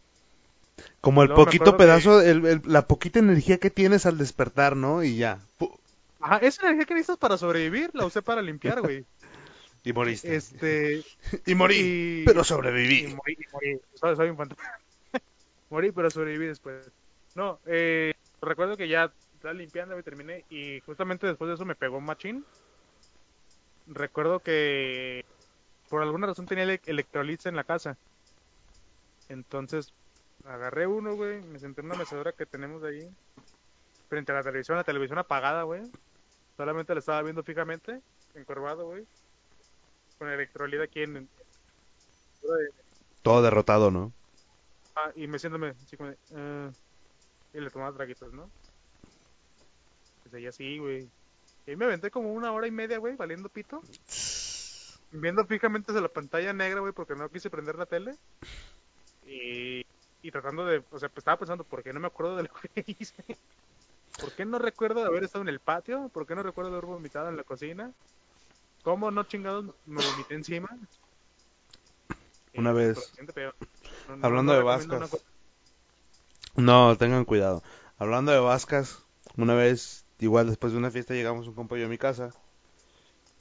Como el Luego poquito que- pedazo, el- el- la poquita energía que tienes al despertar, ¿no? Y ya. Ajá, esa energía que necesitas para sobrevivir la usé para limpiar, güey. Y moriste. Este, Y morí. y- Pero y sobreviví. morí, y morí. Soy, soy un fantasma. Morí, pero sobreviví después. No, eh, recuerdo que ya estaba limpiando y terminé y justamente después de eso me pegó un machín. Recuerdo que por alguna razón tenía ele- en la casa. Entonces agarré uno, güey, me senté en una mecedora que tenemos ahí frente a la televisión, la televisión apagada, güey. Solamente la estaba viendo fijamente, encorvado, güey. Con electrolito aquí en- Todo derrotado, ¿no? Ah, y me siento así como de, eh, y le tomaba traguitos, ¿no? Y seguía así, güey. Y ahí me aventé como una hora y media, güey, valiendo pito. Viendo fijamente hacia la pantalla negra, güey, porque no quise prender la tele. Y, y tratando de, o sea, pues estaba pensando, ¿por qué no me acuerdo de lo que hice? ¿Por qué no recuerdo de haber estado en el patio? ¿Por qué no recuerdo de haber vomitado en la cocina? ¿Cómo no chingados me vomité encima? Una Y, vez, pues, siente feo. No- hablando no de vascas. No, tengan cuidado. Hablando de vascas, una vez, igual después de una fiesta, llegamos un compa y yo a mi casa.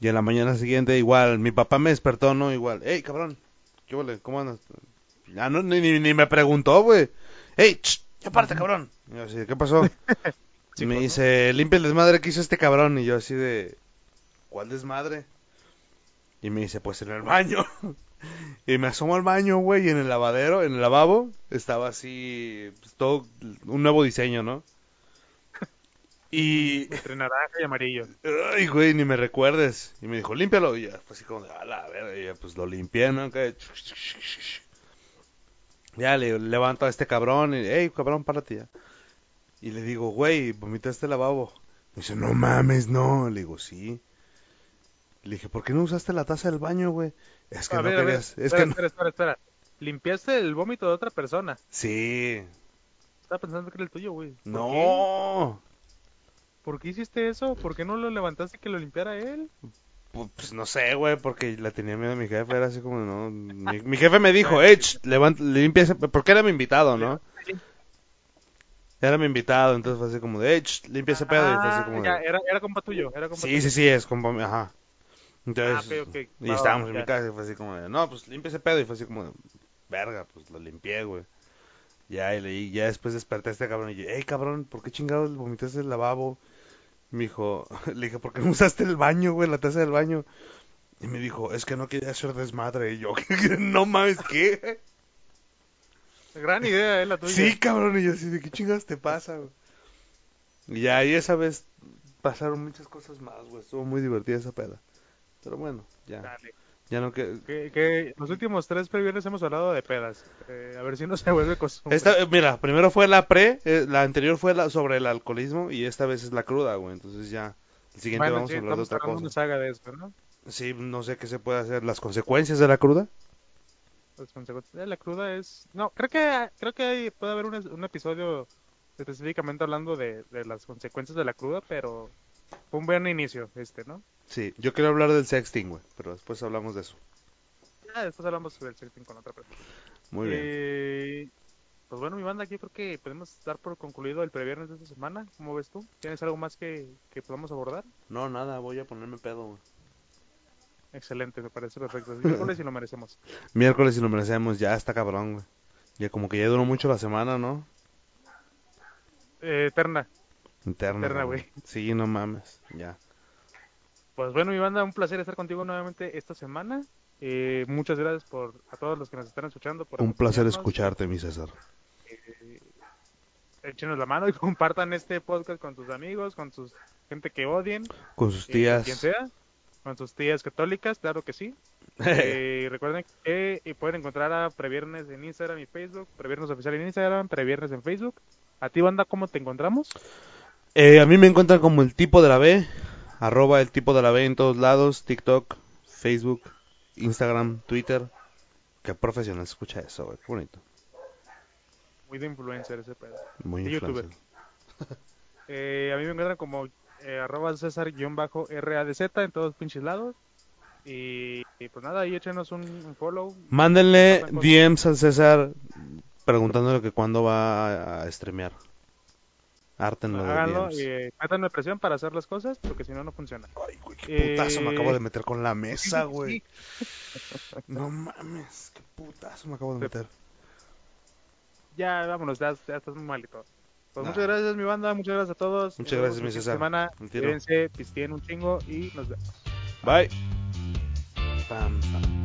Y en la mañana siguiente, igual, mi papá me despertó, ¿no? Igual, hey, cabrón, ¿qué huele? ¿Cómo andas? Ya no, ni, ni, ni me preguntó, güey. Hey, ch, ya párate, cabrón. Y yo así, ¿qué pasó? Y me dice, limpia el desmadre que hizo este cabrón. Y yo así de, ¿cuál desmadre? Y me dice, pues en el baño. y me asomo al baño, güey, y en el lavadero, en el lavabo, estaba así, pues, todo un nuevo diseño, ¿no? Y, Entre naranja y amarillo. ay, güey, ni me recuerdes. Y me dijo, límpialo. Y ya, pues así como de, a la verga. Y ya, pues lo limpié, ¿no? Ya le levanto a este cabrón y, hey, cabrón, párate ya. Y le digo, güey, vomitaste el lavabo. Me dice, no mames, no. Le digo, sí. Le dije, ¿por qué no usaste la taza del baño, güey? Es que a no ver, querías, es espera, que no. espera, espera, espera. Limpiaste el vómito de otra persona. Sí. Estaba pensando que era el tuyo, güey. ¿Por qué? No. ¿Por qué hiciste eso? ¿Por qué no lo levantaste que lo limpiara él? Pu- Pues no sé, güey, porque la tenía miedo a mi jefe, era así como, no, mi, mi jefe me dijo, eh, levanta, limpia ese, porque era mi invitado, ¿no? Era mi invitado, entonces fue así como de, eh, limpia ese pedo, y fue así Ah, ya, era, era compa tuyo, era compa sí, tuyo. sí, sí, es como, ajá. Entonces, Ah, y estábamos en mi casa, y fue así como de, no, pues limpia ese pedo, y fue así como de, verga, pues lo limpié, güey. Ya, y leí, ya después desperté a este cabrón y dije, hey, cabrón, ¿por qué chingados vomitaste el lavabo? Me dijo, le dije, ¿por qué no usaste el baño, güey, la taza del baño? Y me dijo, es que no quería hacer desmadre. Y yo, no mames, ¿qué? Gran idea, eh, la tuya. Sí, cabrón. Y yo así, ¿de qué chingados te pasa, güey? Y ya ahí esa vez pasaron muchas cosas más, güey. Estuvo muy divertida esa peda. Pero bueno, ya. Dale. Ya no que... Que, que los últimos tres previernes hemos hablado de pedas. Eh, a ver si no se vuelve costumbre. Esta, eh, mira, primero fue la pre, eh, la anterior fue la sobre el alcoholismo y esta vez es la cruda, güey. Entonces ya, el siguiente Bueno, vamos sí, a hablar de otra cosa. una saga de eso, ¿no? Sí, no sé qué se puede hacer. ¿Las consecuencias de la cruda? Las consecuencias de la cruda es... No, creo que creo que hay- puede haber un, un episodio específicamente hablando de, de las consecuencias de la cruda, pero fue un buen inicio este, ¿no? Sí, yo quiero hablar del sexting, güey, pero después hablamos de eso. Ya después hablamos del sexting con otra persona. Muy bien. Eh, pues bueno, mi banda, aquí creo que podemos dar por concluido el previernes de esta semana. ¿Cómo ves tú? ¿Tienes algo más que, que podamos abordar? No, nada, voy a ponerme pedo, güey. Excelente, me parece perfecto. Es miércoles y lo merecemos. Miércoles y lo merecemos, ya está cabrón, güey. Ya como que ya duró mucho la semana, ¿no? Eh, Eterna. Interna. Eterna, güey. Sí, no mames, ya. Pues bueno, mi banda, un placer estar contigo nuevamente esta semana. Eh, muchas gracias por a todos los que nos están escuchando. Por Un placer escucharte, mi César. Eh, échenos la mano y compartan este podcast con tus amigos, con sus gente que odien, Con sus eh, tías. quien sea, con sus tías católicas, claro que sí. Eh, recuerden que eh, pueden encontrar a Previernes en Instagram y Facebook, Previernes Oficial en Instagram, Previernes en Facebook. ¿A ti, banda, cómo te encontramos? Eh, a mí me encuentran como el tipo de la B, arroba el tipo de la B en todos lados, TikTok, Facebook, Instagram, Twitter. Qué profesional escucha eso, güey, qué bonito. Muy de influencer ese pedo. Muy De youtuber. influencer. Eh, a mí me encuentran como eh, arroba César-RADZ en todos pinches lados. Y, y pues nada, ahí échenos un, un follow. Mándenle. DMs al César preguntándole que cuándo va a, a streamear. Hártenlo de Háganlo y eh, métanme presión para hacer las cosas porque si no, no funciona. Ay, güey, qué putazo me Eh, acabo de meter con la mesa, güey. No mames, qué putazo me acabo de meter. Ya, vámonos, ya, ya estás muy malito. Pues Nah. muchas gracias, mi banda, muchas gracias a todos. Muchas gracias, mi César. semana. Cuídense, pistien un chingo y nos vemos. Bye. Pam, pam.